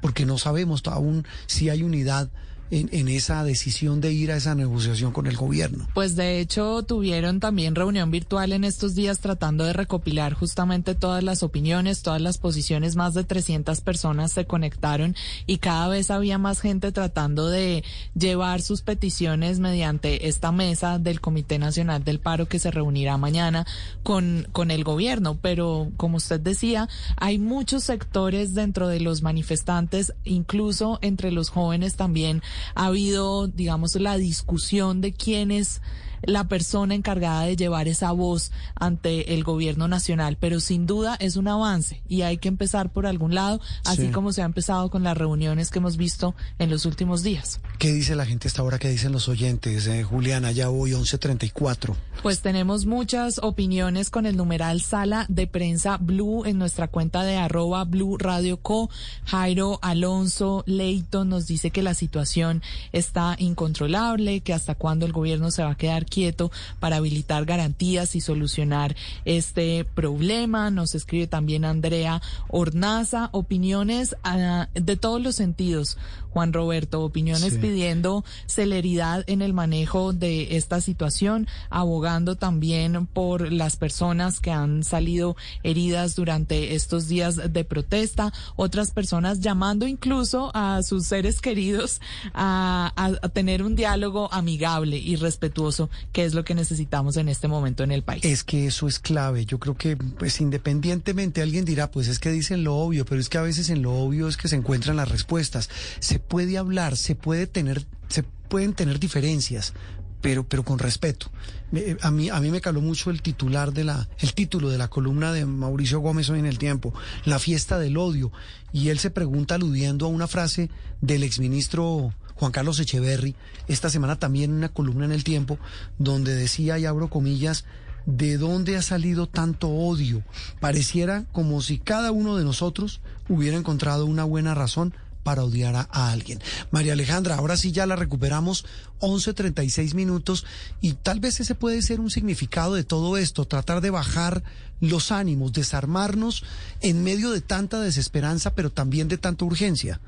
Porque no sabemos aún si hay unidad en, en, esa decisión de ir a esa negociación con el gobierno? Pues de hecho tuvieron también reunión virtual en estos días tratando de recopilar justamente todas las opiniones, todas las posiciones. Más de 300 personas se conectaron y cada vez había más gente tratando de llevar sus peticiones mediante esta mesa del Comité Nacional del Paro que se reunirá mañana con, con el gobierno. Pero como usted decía, hay muchos sectores dentro de los manifestantes, incluso entre los jóvenes también ha habido, digamos, la discusión de quién es la persona encargada de llevar esa voz ante el gobierno nacional, pero sin duda es un avance y hay que empezar por algún lado, así Sí. como se ha empezado con las reuniones que hemos visto en los últimos días. ¿Qué dice la gente hasta ahora? ¿Qué dicen los oyentes? Eh, Juliana, ya hoy 11.34. Pues tenemos muchas opiniones con el numeral Sala de Prensa Blue en nuestra cuenta de arroba Blue Radio Co. Jairo Alonso Leighton nos dice que la situación está incontrolable, que hasta cuándo el gobierno se va a quedar quieto para habilitar garantías y solucionar este problema. Nos escribe también Andrea Hornaza, opiniones ah, de todos los sentidos. Juan Roberto, opiniones Sí. pidiendo celeridad en el manejo de esta situación, abogando también por las personas que han salido heridas durante estos días de protesta, otras personas llamando incluso a sus seres queridos a, a- a tener un diálogo amigable y respetuoso, que es lo que necesitamos en este momento en el país. Es que eso es clave. Yo creo que, pues independientemente, alguien dirá, pues es que dicen lo obvio, pero es que a veces en lo obvio es que se encuentran las respuestas. Se puede hablar, se puede tener, se pueden tener diferencias, pero, pero con respeto. Me- A mí, a mí me caló mucho el titular de la, el título de la columna de Mauricio Gómez hoy en el tiempo, la fiesta del odio. Y él se pregunta aludiendo a una frase del exministro Juan Carlos Echeverry, esta semana también una columna en el tiempo, donde decía, y abro comillas, ¿de dónde ha salido tanto odio? Pareciera como si cada uno de nosotros hubiera encontrado una buena razón para odiar a, a alguien. María Alejandra, ahora sí ya la recuperamos 11.36 minutos y tal vez ese puede ser un significado de todo esto, tratar de bajar los ánimos, desarmarnos en medio de tanta desesperanza, pero también de tanta urgencia.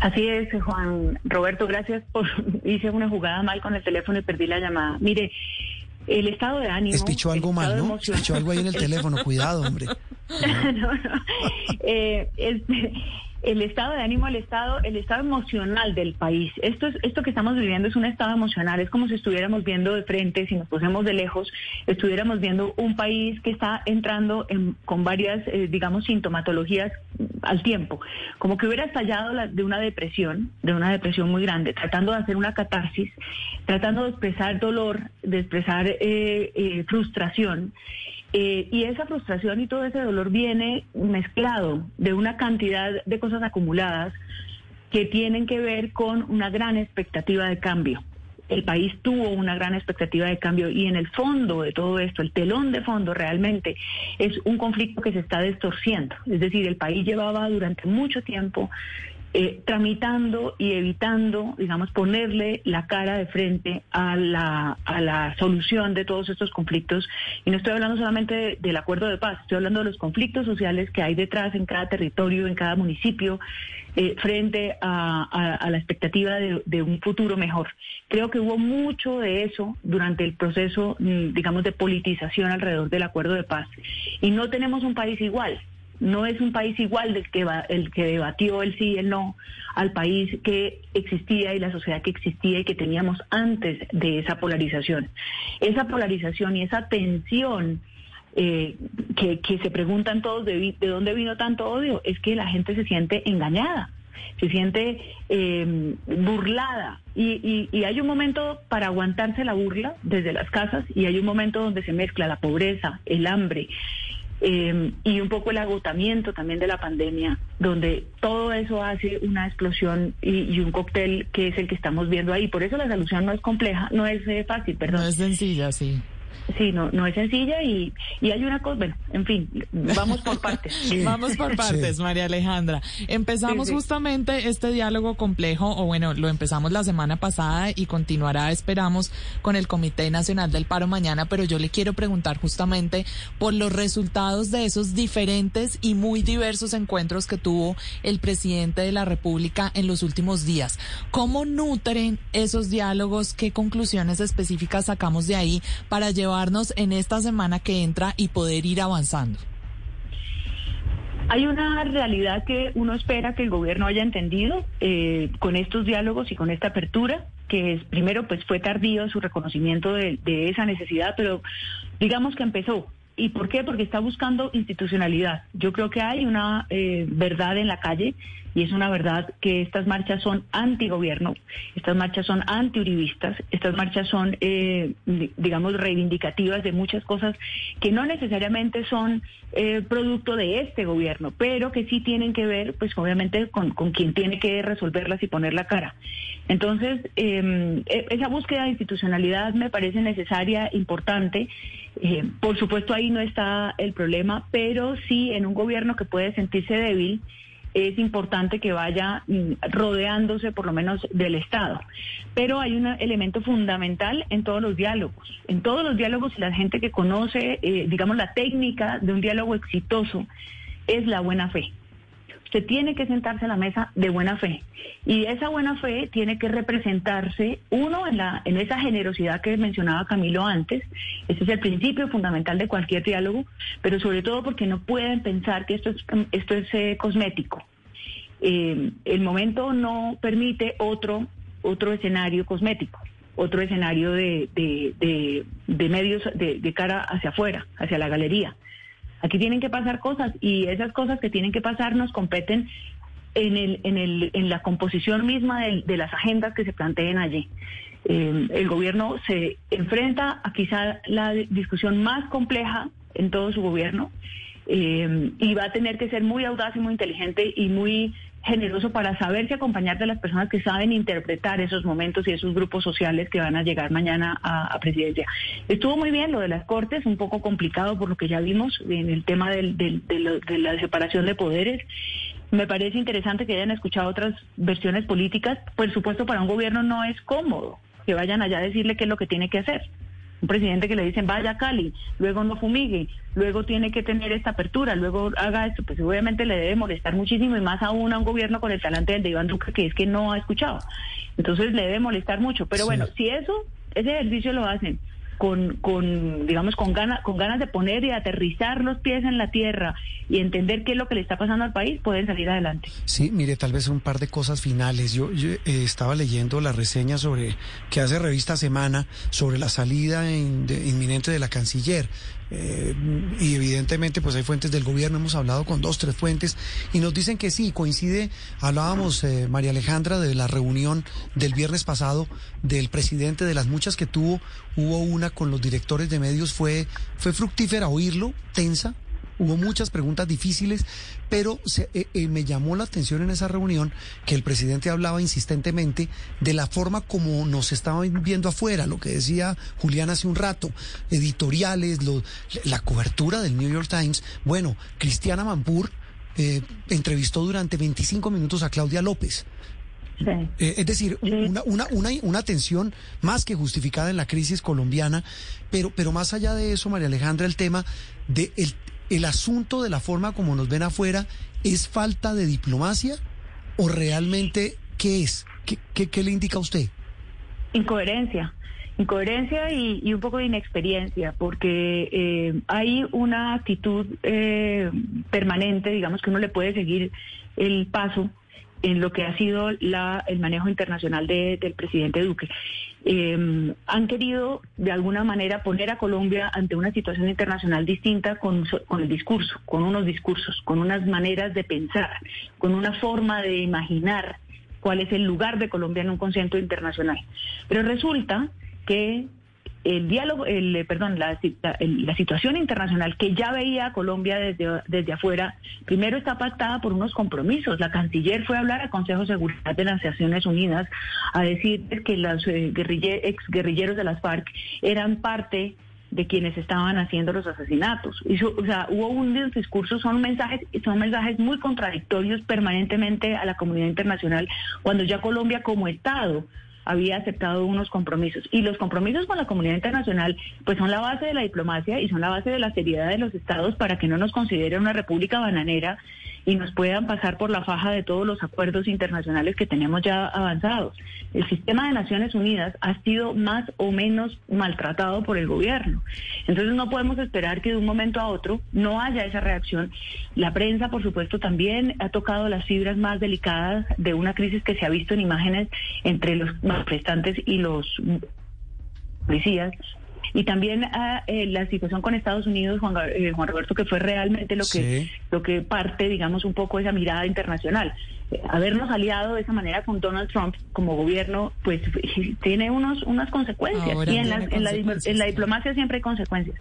Así es, Juan Roberto, gracias por... Hice una jugada mal con el teléfono y perdí la llamada. Mire, el estado de ánimo... Espichó algo mal, ¿no? Espichó algo ahí en el teléfono, cuidado, hombre. no, no. Eh, este, el estado de ánimo, el estado, el estado emocional del país. Esto es, esto que estamos viviendo es un estado emocional, es como si estuviéramos viendo de frente, si nos pusiéramos de lejos, estuviéramos viendo un país que está entrando en, con varias, eh, digamos, sintomatologías al tiempo, como que hubiera estallado la, de una depresión, de una depresión muy grande, tratando de hacer una catarsis, tratando de expresar dolor, de expresar eh, eh, frustración. Eh, y esa frustración y todo ese dolor viene mezclado de una cantidad de cosas acumuladas que tienen que ver con una gran expectativa de cambio. El país tuvo una gran expectativa de cambio y en el fondo de todo esto, el telón de fondo realmente es un conflicto que se está distorciendo. Es decir, el país llevaba durante mucho tiempo eh, tramitando y evitando, digamos, ponerle la cara de frente a la, a la solución de todos estos conflictos. Y no estoy hablando solamente del acuerdo de paz, estoy hablando de los conflictos sociales que hay detrás en cada territorio, en cada municipio, eh, frente a, la expectativa de, de, un futuro mejor. Creo que hubo mucho de eso durante el proceso, mm, digamos, de politización alrededor del acuerdo de paz. Y no tenemos un país igual no es un país igual del que el que debatió el sí y el no al país que existía y la sociedad que existía y que teníamos antes de esa polarización. Esa polarización y esa tensión eh, que, se preguntan todos de, dónde vino tanto odio, es que la gente se siente engañada, se siente eh, burlada. Y, y, hay un momento para aguantarse la burla desde las casas y hay un momento donde se mezcla la pobreza, el hambre, eh, y un poco el agotamiento también de la pandemia, donde todo eso hace una explosión y, un cóctel que es el que estamos viendo ahí. Por eso la solución no es compleja, no es eh, fácil, perdón. No es sencilla, sí. Sí, no, no es sencilla y, y hay una cosa, bueno, en fin, vamos por partes. vamos por partes, María Alejandra. Empezamos justamente este diálogo complejo, o bueno, lo empezamos la semana pasada y continuará, esperamos, con el Comité Nacional del Paro mañana, pero yo le quiero preguntar justamente por los resultados de esos diferentes y muy diversos encuentros que tuvo el presidente de la República en los últimos días. ¿Cómo nutren esos diálogos? ¿Qué conclusiones específicas sacamos de ahí para llevar en esta semana que entra y poder ir avanzando? Hay una realidad que uno espera que el gobierno haya entendido eh, con estos diálogos y con esta apertura, que es, primero pues fue tardío su reconocimiento de, esa necesidad, pero digamos que empezó. ¿Y por qué? Porque está buscando institucionalidad. Yo creo que hay una eh, verdad en la calle y es una verdad que estas marchas son antigobierno, estas marchas son antiuribistas, estas marchas son, eh, digamos, reivindicativas de muchas cosas que no necesariamente son eh, producto de este gobierno, pero que sí tienen que ver, pues obviamente, con, con quien tiene que resolverlas y poner la cara. Entonces, em, e, esa búsqueda de institucionalidad me parece necesaria, importante. Eh, por supuesto, ahí no está el problema, pero sí en un gobierno que puede sentirse débil, es importante que vaya mm, rodeándose por lo menos del Estado. Pero hay un elemento fundamental en todos los diálogos. En todos los diálogos la gente que conoce, eh, digamos, la técnica de un diálogo exitoso es la buena fe. Usted tiene que sentarse a la mesa de buena fe. Y esa buena fe tiene que representarse, uno, en, la, en esa generosidad que mencionaba Camilo antes. Ese es el principio fundamental de cualquier diálogo, pero sobre todo porque no pueden pensar que esto es, esto es eh, cosmético. Eh, el momento no permite otro, otro escenario cosmético otro escenario de, de, de medios de, cara hacia afuera, hacia la galería. Aquí tienen que pasar cosas y esas cosas que tienen que pasar nos competen en, el, en, el, en la composición misma de, las agendas que se planteen allí. Eh, el gobierno se enfrenta a quizá la discusión más compleja en todo su gobierno eh, y va a tener que ser muy audaz y muy inteligente y muy generoso para saberse acompañar de las personas que saben interpretar esos momentos y esos grupos sociales que van a llegar mañana a, presidencia. Estuvo muy bien lo de las cortes, un poco complicado por lo que ya vimos en el tema de, de la separación de poderes. Me parece interesante que hayan escuchado otras versiones políticas. Por supuesto, para un gobierno no es cómodo que vayan allá a decirle qué es lo que tiene que hacer Un presidente que le dicen vaya a Cali, luego no fumigue, luego tiene que tener esta apertura, luego haga esto, pues obviamente le debe molestar muchísimo y más aún a un gobierno con el talante del de Iván Duque que es que no ha escuchado. Entonces le debe molestar mucho. Pero bueno, si eso, ese ejercicio lo hacen con, con digamos, con, ganas con ganas de poner y aterrizar los pies en la tierra y entender qué es lo que le está pasando al país, pueden salir adelante. Sí, mire, tal vez un par de cosas finales. Yo, yo eh, estaba leyendo la reseña sobre que hace Revista Semana sobre la salida inminente de la canciller. Eh, y evidentemente pues hay fuentes del gobierno, hemos hablado con dos, tres fuentes y nos dicen que sí, coincide, hablábamos eh, María Alejandra de la reunión del viernes pasado del presidente, de las muchas que tuvo, hubo una con los directores de medios, fue, fue fructífera oírlo, tensa, Hubo muchas preguntas difíciles, pero se- eh, eh, me llamó la atención en esa reunión que el presidente hablaba insistentemente de la forma como nos estaban viendo afuera, lo que decía Julián hace un rato, editoriales, lo- la cobertura del New York Times. Bueno, Cristiana Mampur eh, entrevistó durante 25 minutos a Claudia López. Eh, es decir, una, una, una, una tensión más que justificada en la crisis colombiana, pero, pero más allá de eso, María Alejandra, el tema de el, el asunto de la forma como nos ven afuera, ¿es falta de diplomacia o realmente qué es? ¿Qué, qué, le indica a usted? Incoherencia. Incoherencia y, y un poco de inexperiencia, porque eh, hay una actitud eh, permanente, digamos que uno le puede seguir el paso en lo que ha sido la, el manejo internacional de- del presidente Duque. Eh, han querido de alguna manera poner a Colombia ante una situación internacional distinta con, con el discurso, con unos discursos, con unas maneras de pensar, con una forma de imaginar cuál es el lugar de Colombia en un concierto internacional. Pero resulta que el diálogo, el, eh, perdón, la, la- la situación internacional que ya veía Colombia desde, desde afuera, primero está pactada por unos compromisos. La canciller fue a hablar al Consejo de Seguridad de las Naciones Unidas a decir que los eh, guerrille- ex guerrilleros de las FARC eran parte de quienes estaban haciendo los asesinatos. Su- o sea, hubo unos discursos, son mensajes, son mensajes muy contradictorios permanentemente a la comunidad internacional cuando ya Colombia como Estado había aceptado unos compromisos. Y los compromisos con la comunidad internacional, pues son la base de la diplomacia y son la base de la seriedad de los estados para que no nos consideren una república bananera y nos puedan pasar por la faja de todos los acuerdos internacionales que tenemos ya avanzados. El sistema de Naciones Unidas ha sido más o menos maltratado por el gobierno. Entonces no podemos esperar que de un momento a otro no haya esa reacción. La prensa, por supuesto, también ha tocado las fibras más delicadas de una crisis que se ha visto en imágenes entre los manifestantes y los policías. Y también ah, eh, la situación con Estados Unidos, Juan, eh, Juan Roberto, que fue realmente lo que, Sí. lo que parte, digamos, un poco esa mirada internacional. Eh, habernos aliado de esa manera con Donald Trump como gobierno, pues tiene unos unas consecuencias. Ahora y en la, en, la, en la diplomacia siempre hay consecuencias.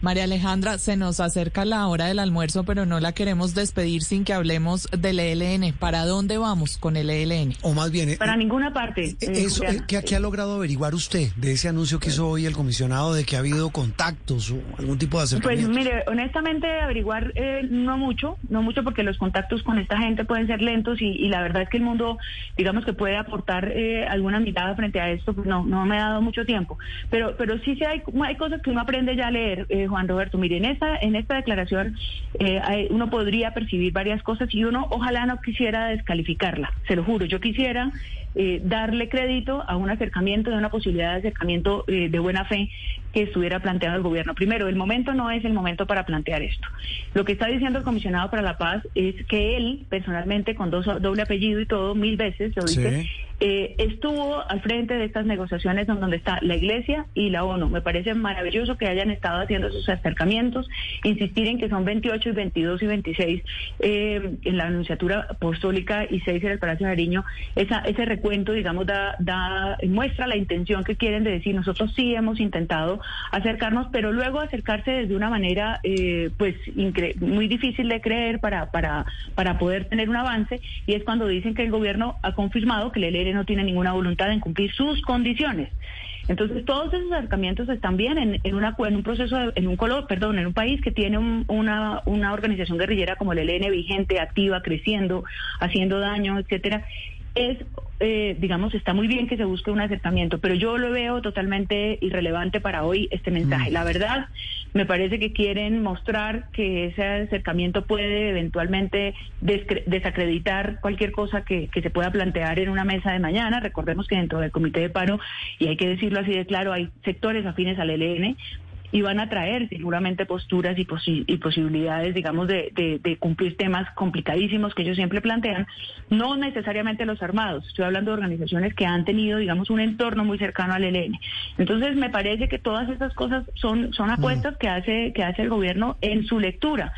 María Alejandra, se nos acerca la hora del almuerzo, pero no la queremos despedir sin que hablemos del ELN. ¿Para dónde vamos con el ELN? O más bien, eh, Para ninguna parte. eh, eso, eh, ¿qué, qué ha logrado averiguar usted de ese anuncio que hizo hoy el comisionado de que ha habido contactos o algún tipo de Pues acercamiento? mire, honestamente averiguar eh, no mucho, no mucho porque los contactos con esta gente pueden ser lentos y, y la verdad es que el mundo, digamos que puede aportar eh, alguna mirada frente a esto, pues no, no me ha dado mucho tiempo. Pero, pero sí, sí hay, hay cosas que uno aprende ya a leer, eh, Juan Roberto. Mire, en esta, en esta declaración eh, uno podría percibir varias cosas y uno ojalá no quisiera descalificarla, se lo juro. Yo quisiera eh, darle crédito a un acercamiento, de una posibilidad de acercamiento eh, de buena fe que estuviera planteado el gobierno. Primero, el momento no es el momento para plantear esto. Lo que está diciendo el comisionado para la paz es que él, personalmente, con dos, doble apellido y todo, mil veces lo dice. Eh, estuvo al frente de estas negociaciones en donde está la Iglesia y la ONU. Me parece maravilloso que hayan estado haciendo esos acercamientos, insistir en que son 28 y 22 y 26 eh, en la Anunciatura Apostólica y 6 en el Palacio de Nariño. Esa, ese recuento, digamos, da, da, muestra la intención que quieren de decir, nosotros sí hemos intentado acercarnos, pero luego acercarse desde una manera eh, pues muy difícil de creer para, para, para poder tener un avance, y es cuando dicen que el gobierno ha confirmado que el No tiene ninguna voluntad en cumplir sus condiciones. Entonces todos esos acercamientos están bien en, en, una, en un proceso, de- en un color, perdón, en un país que tiene un- una, una organización guerrillera como el ELN vigente, activa, creciendo, haciendo daño, etcétera. Es eh, digamos, está muy bien que se busque un acercamiento, pero yo lo veo totalmente irrelevante para hoy este mensaje. La verdad, me parece que quieren mostrar que ese acercamiento puede eventualmente desacreditar cualquier cosa que, que se pueda plantear en una mesa de mañana. Recordemos que dentro del comité de paro, y hay que decirlo así de claro, hay sectores afines al ELN, y van a traer seguramente posturas y, y posibilidades, digamos, de, de, cumplir temas complicadísimos que ellos siempre plantean, no necesariamente los armados, estoy hablando de organizaciones que han tenido, digamos, un entorno muy cercano al ELN. Entonces, me parece que todas esas cosas son, son apuestas que hace, que hace el gobierno en su lectura,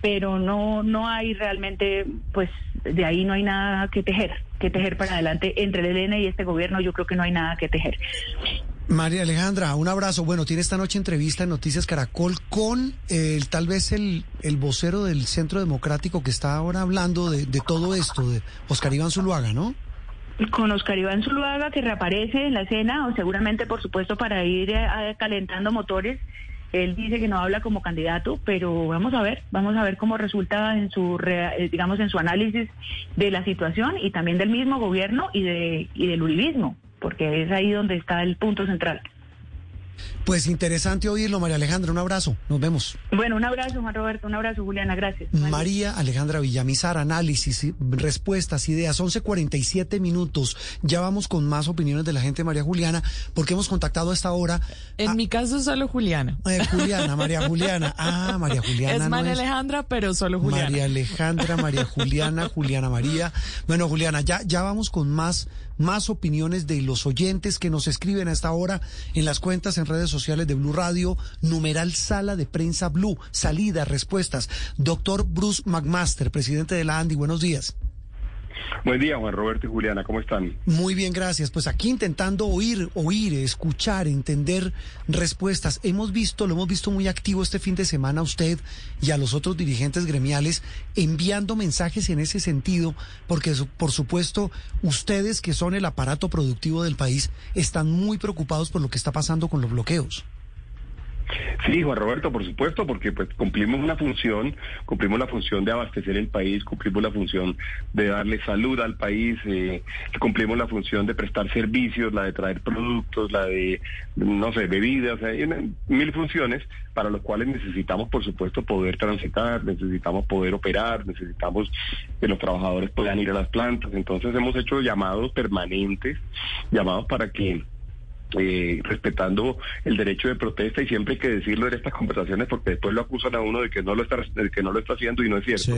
pero no, no hay realmente, pues, de ahí no hay nada que tejer, que tejer para adelante entre el ELN y este gobierno, yo creo que no hay nada que tejer. María Alejandra, un abrazo. Bueno, tiene esta noche entrevista en Noticias Caracol con el, tal vez el, el vocero del Centro Democrático que está ahora hablando de, todo esto, de Oscar Iván Zuluaga, ¿no? Con Oscar Iván Zuluaga, que reaparece en la escena, o seguramente, por supuesto, para ir eh, calentando motores. Él dice que no habla como candidato, pero vamos a ver, vamos a ver cómo resulta en su, eh, digamos, en su análisis de la situación y también del mismo gobierno y, de, y del uribismo porque es ahí donde está el punto central. Pues interesante oírlo, María Alejandra. Un abrazo. Nos vemos. Bueno, un abrazo, Juan Roberto. Un abrazo, Juliana. Gracias. María Alejandra Villamizar, análisis, respuestas, ideas. 11.47 minutos. Ya vamos con más opiniones de la gente, María Juliana, porque hemos contactado a esta hora. En mi caso, solo Juliana. Eh, Juliana, María Juliana. Ah, María Juliana. Es María Alejandra, pero solo Juliana. María Alejandra, María Juliana, Juliana María. Bueno, Juliana, ya, ya vamos con más más opiniones de los oyentes que nos escriben a esta hora en las cuentas en redes sociales de Blue Radio, numeral sala de prensa Blue, salidas, respuestas. Doctor Bruce McMaster, presidente de la ANDI, buenos días. Buen día, Juan Roberto y Juliana, ¿cómo están? Muy bien, gracias. Pues aquí intentando oír, oír, escuchar, entender respuestas. Hemos visto, lo hemos visto muy activo este fin de semana a usted y a los otros dirigentes gremiales enviando mensajes en ese sentido, porque por supuesto ustedes que son el aparato productivo del país están muy preocupados por lo que está pasando con los bloqueos. Sí, Juan Roberto, por supuesto, porque pues cumplimos una función, cumplimos la función de abastecer el país, cumplimos la función de darle salud al país, eh, cumplimos la función de prestar servicios, la de traer productos, la de, no sé, bebidas, mil funciones para las cuales necesitamos, por supuesto, poder transitar, necesitamos poder operar, necesitamos que los trabajadores puedan ir a las plantas. Entonces hemos hecho llamados permanentes, llamados para que eh, respetando el derecho de protesta y siempre hay que decirlo en estas conversaciones porque después lo acusan a uno de que no lo está de que no lo está haciendo y no es cierto.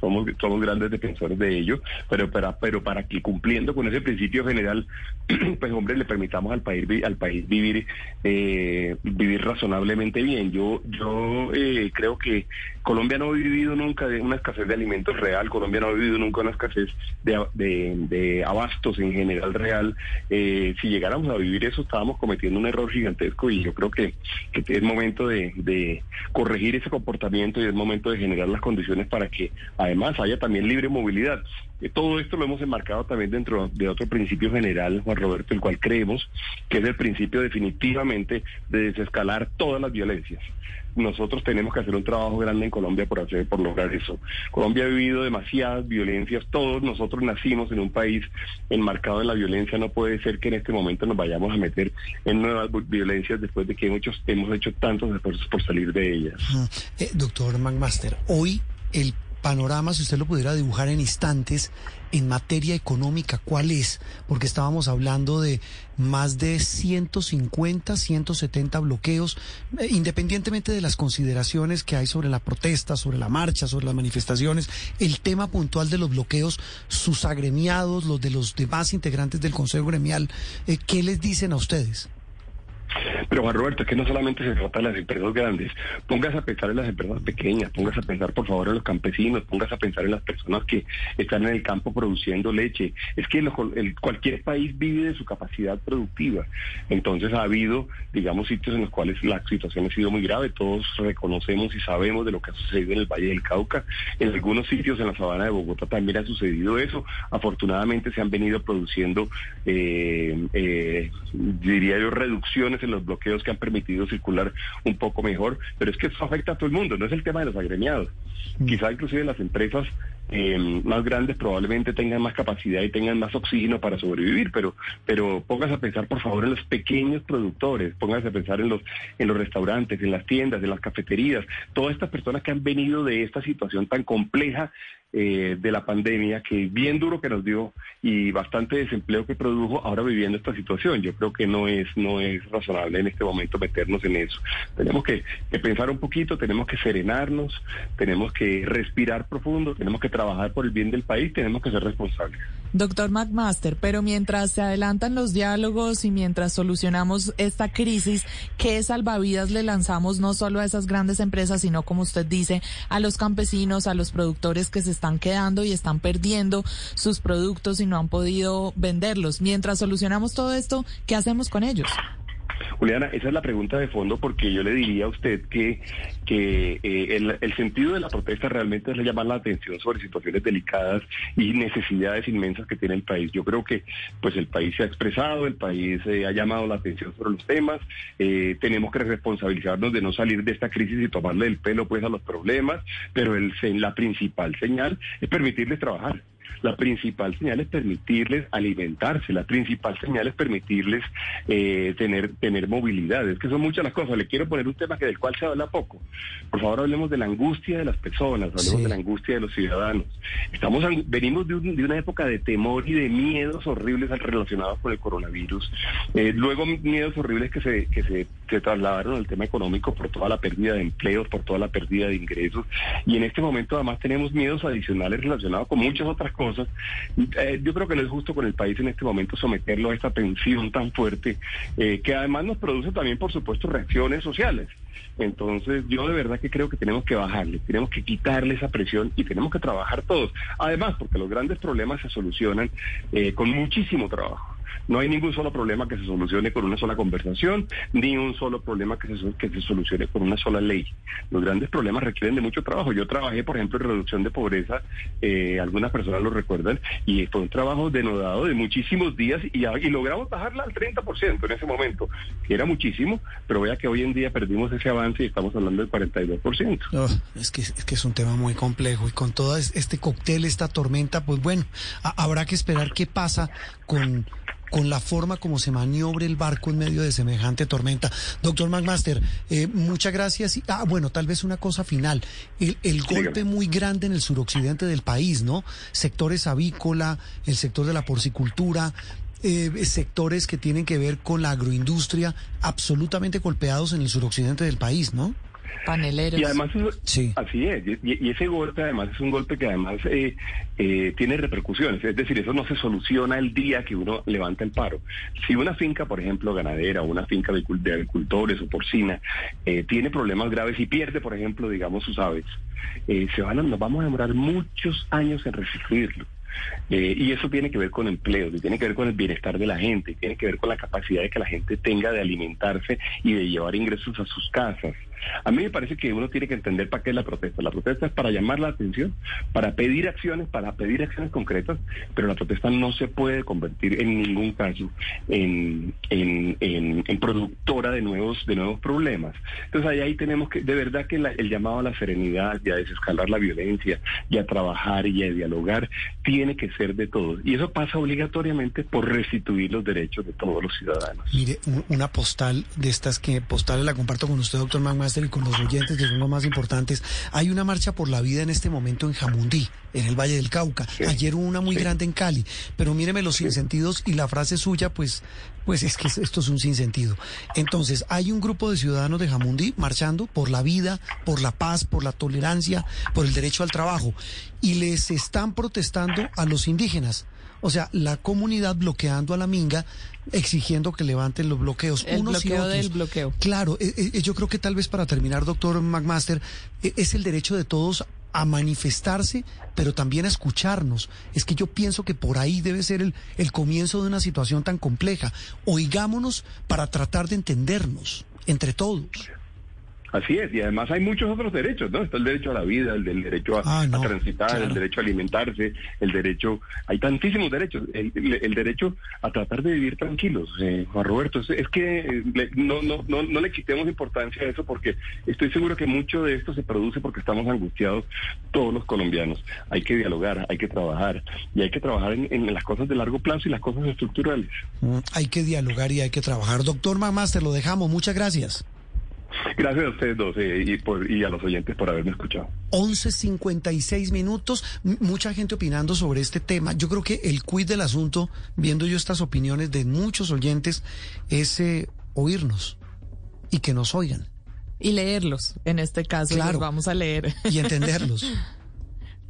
Somos somos grandes defensores de ello pero para pero para que cumpliendo con ese principio general pues hombre le permitamos al país al país vivir eh, vivir razonablemente bien. Yo yo eh, creo que Colombia no ha vivido nunca de una escasez de alimentos real Colombia no ha vivido nunca una escasez de, de, abastos en general real si llegáramos a vivir eso estábamos cometiendo un error gigantesco y yo creo que, es momento de, corregir ese comportamiento y es momento de generar las condiciones para que además haya también libre movilidad. Eh, todo esto lo hemos enmarcado también dentro de otro principio general, Juan Roberto, el cual creemos que es el principio definitivamente de desescalar todas las violencias nosotros tenemos que hacer un trabajo grande en Colombia por hacer, por lograr eso. Colombia ha vivido demasiadas violencias, todos nosotros nacimos en un país enmarcado en la violencia, no puede ser que en este momento nos vayamos a meter en nuevas violencias después de que hecho, hemos hecho tantos esfuerzos por salir de ellas. Eh, doctor McMaster, hoy el panorama, si usted lo pudiera dibujar en instantes, en materia económica, ¿cuál es? Porque estábamos hablando de más de 150, 170 bloqueos, eh, independientemente de las consideraciones que hay sobre la protesta, sobre la marcha, sobre las manifestaciones, el tema puntual de los bloqueos, sus agremiados, los de los demás integrantes del Consejo Gremial, eh, ¿qué les dicen a ustedes? Pero Juan Roberto, es que no solamente se trata de las empresas grandes, pongas a pensar en las empresas pequeñas, pongas a pensar por favor en los campesinos, pongas a pensar en las personas que están en el campo produciendo leche. Es que cualquier país vive de su capacidad productiva. Entonces ha habido, digamos, sitios en los cuales la situación ha sido muy grave, todos reconocemos y sabemos de lo que ha sucedido en el Valle del Cauca. En algunos sitios en la sabana de Bogotá también ha sucedido eso. Afortunadamente se han venido produciendo, eh, eh, diría yo, reducciones en los bloqueos que han permitido circular un poco mejor, pero es que eso afecta a todo el mundo, no es el tema de los agremiados. Mm. Quizá inclusive las empresas eh, más grandes probablemente tengan más capacidad y tengan más oxígeno para sobrevivir, pero, pero póngase a pensar por favor en los pequeños productores, póngase a pensar en los, en los restaurantes, en las tiendas, en las cafeterías, todas estas personas que han venido de esta situación tan compleja eh, de la pandemia, que bien duro que nos dio y bastante desempleo que produjo, ahora viviendo esta situación. Yo creo que no es, no es razonable en este momento meternos en eso. Tenemos que, que pensar un poquito, tenemos que serenarnos, tenemos que respirar profundo, tenemos que trabajar por el bien del país, tenemos que ser responsables. Doctor McMaster, pero mientras se adelantan los diálogos y mientras solucionamos esta crisis, ¿qué salvavidas le lanzamos no solo a esas grandes empresas, sino como usted dice, a los campesinos, a los productores que se están quedando y están perdiendo sus productos y no han podido venderlos? Mientras solucionamos todo esto, ¿qué hacemos con ellos? Juliana, esa es la pregunta de fondo porque yo le diría a usted que, que eh, el, sentido de la protesta realmente es llamar la atención sobre situaciones delicadas y necesidades inmensas que tiene el país. Yo creo que pues el país se ha expresado, el país eh, ha llamado la atención sobre los temas, eh, tenemos que responsabilizarnos de no salir de esta crisis y tomarle el pelo pues a los problemas, pero el, la principal señal es permitirles trabajar. La principal señal es permitirles alimentarse, la principal señal es permitirles eh, tener, tener movilidad. Es que son muchas las cosas. Le quiero poner un tema que del cual se habla poco. Por favor, hablemos de la angustia de las personas, hablemos sí. de la angustia de los ciudadanos. Estamos venimos de, un, de, una época de temor y de miedos horribles relacionados con el coronavirus. Eh, luego miedos horribles que se, que se, se trasladaron al tema económico por toda la pérdida de empleos, por toda la pérdida de ingresos. Y en este momento además tenemos miedos adicionales relacionados con muchas otras cosas. Eh, yo creo que no es justo con el país en este momento someterlo a esta tensión tan fuerte, eh, que además nos produce también, por supuesto, reacciones sociales. Entonces, yo de verdad que creo que tenemos que bajarle, tenemos que quitarle esa presión y tenemos que trabajar todos. Además, porque los grandes problemas se solucionan eh, con muchísimo trabajo. No hay ningún solo problema que se solucione con una sola conversación, ni un solo problema que se, que se solucione con una sola ley. Los grandes problemas requieren de mucho trabajo. Yo trabajé, por ejemplo, en reducción de pobreza, eh, algunas personas lo recuerdan, y fue un trabajo denodado de muchísimos días y, logramos bajarla al 30% en ese momento, que era muchísimo, pero vea que hoy en día perdimos ese avance y estamos hablando del 42%. Oh, es, que, es un tema muy complejo y con todo este cóctel, esta tormenta, pues bueno, habrá que esperar qué pasa con con la forma como se maniobre el barco en medio de semejante tormenta. Doctor McMaster, eh, muchas gracias. Y, ah, bueno, tal vez una cosa final. El, el golpe muy grande en el suroccidente del país, ¿no? Sectores avícola, el sector de la porcicultura, eh, sectores que tienen que ver con la agroindustria, absolutamente golpeados en el suroccidente del país, ¿no? Paneleros. Y además, sí. así es, y, y, ese golpe además es un golpe que además eh, eh, tiene repercusiones, es decir, eso no se soluciona el día que uno levanta el paro. Si una finca, por ejemplo, ganadera, o una finca de agricultores o porcina, eh, tiene problemas graves y pierde, por ejemplo, digamos, sus aves, se van a, nos vamos a demorar muchos años en restituirlo. Eh, y eso tiene que ver con empleo, tiene que ver con el bienestar de la gente, tiene que ver con la capacidad de que la gente tenga de alimentarse y de llevar ingresos a sus casas. A mí me parece que uno tiene que entender para qué es la protesta. La protesta es para llamar la atención, para pedir acciones, para pedir acciones concretas, pero la protesta no se puede convertir en ningún caso en, en, en, productora de nuevos, de nuevos problemas. Entonces ahí, ahí tenemos que, de verdad que la, el llamado a la serenidad y a desescalar la violencia y a trabajar y a dialogar tiene que ser de todos. Y eso pasa obligatoriamente por restituir los derechos de todos los ciudadanos. Mire, una postal de estas que postales la comparto con usted, doctor Magma y con los oyentes, que son los más importantes. Hay una marcha por la vida en este momento en Jamundí, en el Valle del Cauca. Sí. Ayer hubo una muy sí. grande en Cali. Pero míreme los sí. sinsentidos y la frase suya, pues, pues es que esto es un sinsentido. Entonces, hay un grupo de ciudadanos de Jamundí marchando por la vida, por la paz, por la tolerancia, por el derecho al trabajo. Y les están protestando a los indígenas. O sea, la comunidad bloqueando a la minga, exigiendo que levanten los bloqueos. El unos bloqueo y otros. del bloqueo. Claro, eh, eh, yo creo que tal vez para terminar, doctor McMaster, eh, es el derecho de todos a manifestarse, pero también a escucharnos. Es que yo pienso que por ahí debe ser el, el comienzo de una situación tan compleja. Oigámonos para tratar de entendernos entre todos. Así es, y además hay muchos otros derechos, ¿no? Está el derecho a la vida, el del derecho a, Ah, no, a transitar, claro. el derecho a alimentarse, el derecho, hay tantísimos derechos, el, derecho a tratar de vivir tranquilos, eh, Juan Roberto, es, es que le- no, no, no, no le quitemos importancia a eso porque estoy seguro que mucho de esto se produce porque estamos angustiados todos los colombianos. Hay que dialogar, hay que trabajar, y hay que trabajar en, en las cosas de largo plazo y las cosas estructurales. Mm, Hay que dialogar y hay que trabajar. Doctor Mamás, te lo dejamos. Muchas gracias. Gracias a ustedes dos eh, y, por, y a los oyentes por haberme escuchado. 11.56 minutos. Mucha gente opinando sobre este tema. Yo creo que el quid del asunto, viendo yo estas opiniones de muchos oyentes, es eh, oírnos y que nos oigan Y leerlos, en este caso, Claro. los vamos a leer. y entenderlos.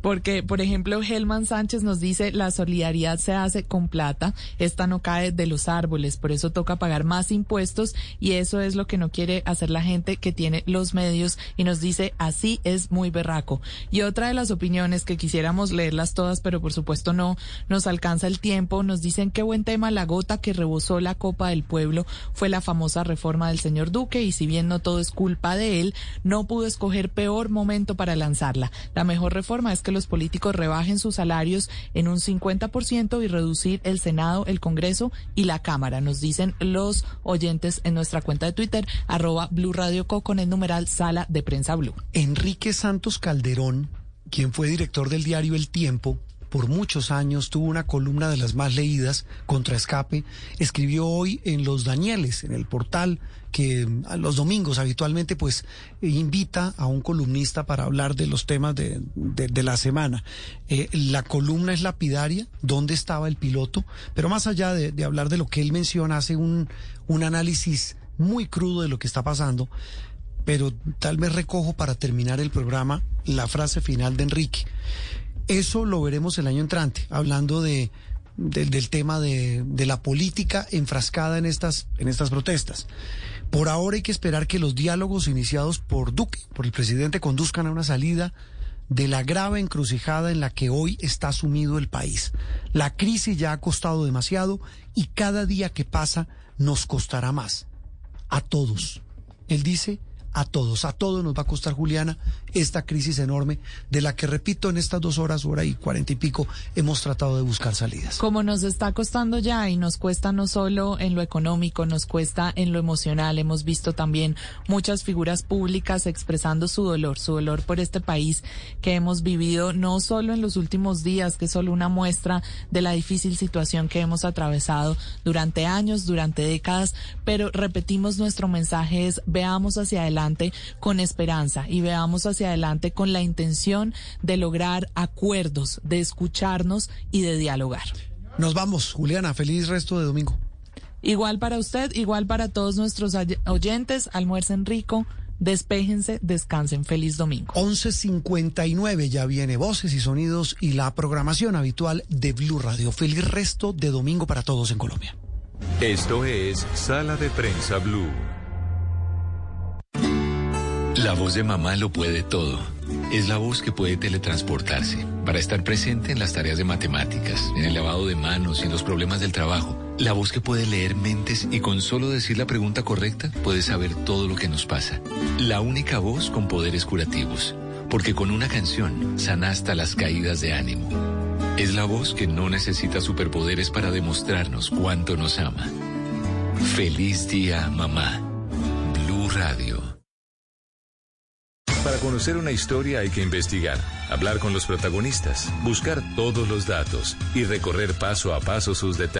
Porque, por ejemplo, Helman Sánchez nos dice, la solidaridad se hace con plata, esta no cae de los árboles, por eso toca pagar más impuestos y eso es lo que no quiere hacer la gente que tiene los medios y nos dice, así es muy berraco. Y otra de las opiniones que quisiéramos leerlas todas, pero por supuesto no nos alcanza el tiempo, nos dicen qué buen tema, la gota que rebosó la copa del pueblo fue la famosa reforma del señor Duque y si bien no todo es culpa de él, no pudo escoger peor momento para lanzarla. La mejor reforma es que los políticos rebajen sus salarios en un 50% y reducir el Senado, el Congreso y la Cámara. Nos dicen los oyentes en nuestra cuenta de Twitter, arroba Blue Radio Co con el numeral Sala de Prensa Blue. Enrique Santos Calderón, quien fue director del diario El Tiempo, por muchos años tuvo una columna de las más leídas, Contra Escape, escribió hoy en Los Danieles, en el portal que los domingos habitualmente pues invita a un columnista para hablar de los temas de, de- la semana. Eh, la columna es lapidaria, dónde estaba el piloto, pero más allá de, hablar de lo que él menciona, hace un, un análisis muy crudo de lo que está pasando pero tal vez recojo para terminar el programa la frase final de Enrique. Eso lo veremos el año entrante, hablando de, de- del tema de, de la política enfrascada en estas, en estas protestas. Por ahora hay que esperar que los diálogos iniciados por Duque, por el presidente, conduzcan a una salida de la grave encrucijada en la que hoy está sumido el país. La crisis ya ha costado demasiado y cada día que pasa nos costará más. A todos. Él dice a todos, a todos nos va a costar, Juliana, esta crisis enorme de la que, repito, en estas dos horas, hora y cuarenta y pico, hemos tratado de buscar salidas. Como nos está costando ya y nos cuesta no solo en lo económico, nos cuesta en lo emocional. Hemos visto también muchas figuras públicas expresando su dolor, su dolor por este país que hemos vivido no solo en los últimos días, que es solo una muestra de la difícil situación que hemos atravesado durante años, durante décadas, pero repetimos nuestro mensaje es veamos hacia adelante con esperanza y veamos hacia adelante con la intención de lograr acuerdos, de escucharnos y de dialogar. Nos vamos, Juliana, feliz resto de domingo. Igual para usted, igual para todos nuestros oy- oyentes, almuercen rico, despéjense, descansen, feliz domingo. 11.59 ya viene voces y sonidos y la programación habitual de Blue Radio. Feliz resto de domingo para todos en Colombia. Esto es Sala de Prensa Blue. La voz de mamá lo puede todo. Es la voz que puede teletransportarse para estar presente en las tareas de matemáticas, en el lavado de manos y en los problemas del trabajo. La voz que puede leer mentes y con solo decir la pregunta correcta puede saber todo lo que nos pasa. La única voz con poderes curativos, porque con una canción sana hasta las caídas de ánimo. Es la voz que no necesita superpoderes para demostrarnos cuánto nos ama. Feliz día, mamá. Radio. Para conocer una historia hay que investigar, hablar con los protagonistas, buscar todos los datos y recorrer paso a paso sus detalles.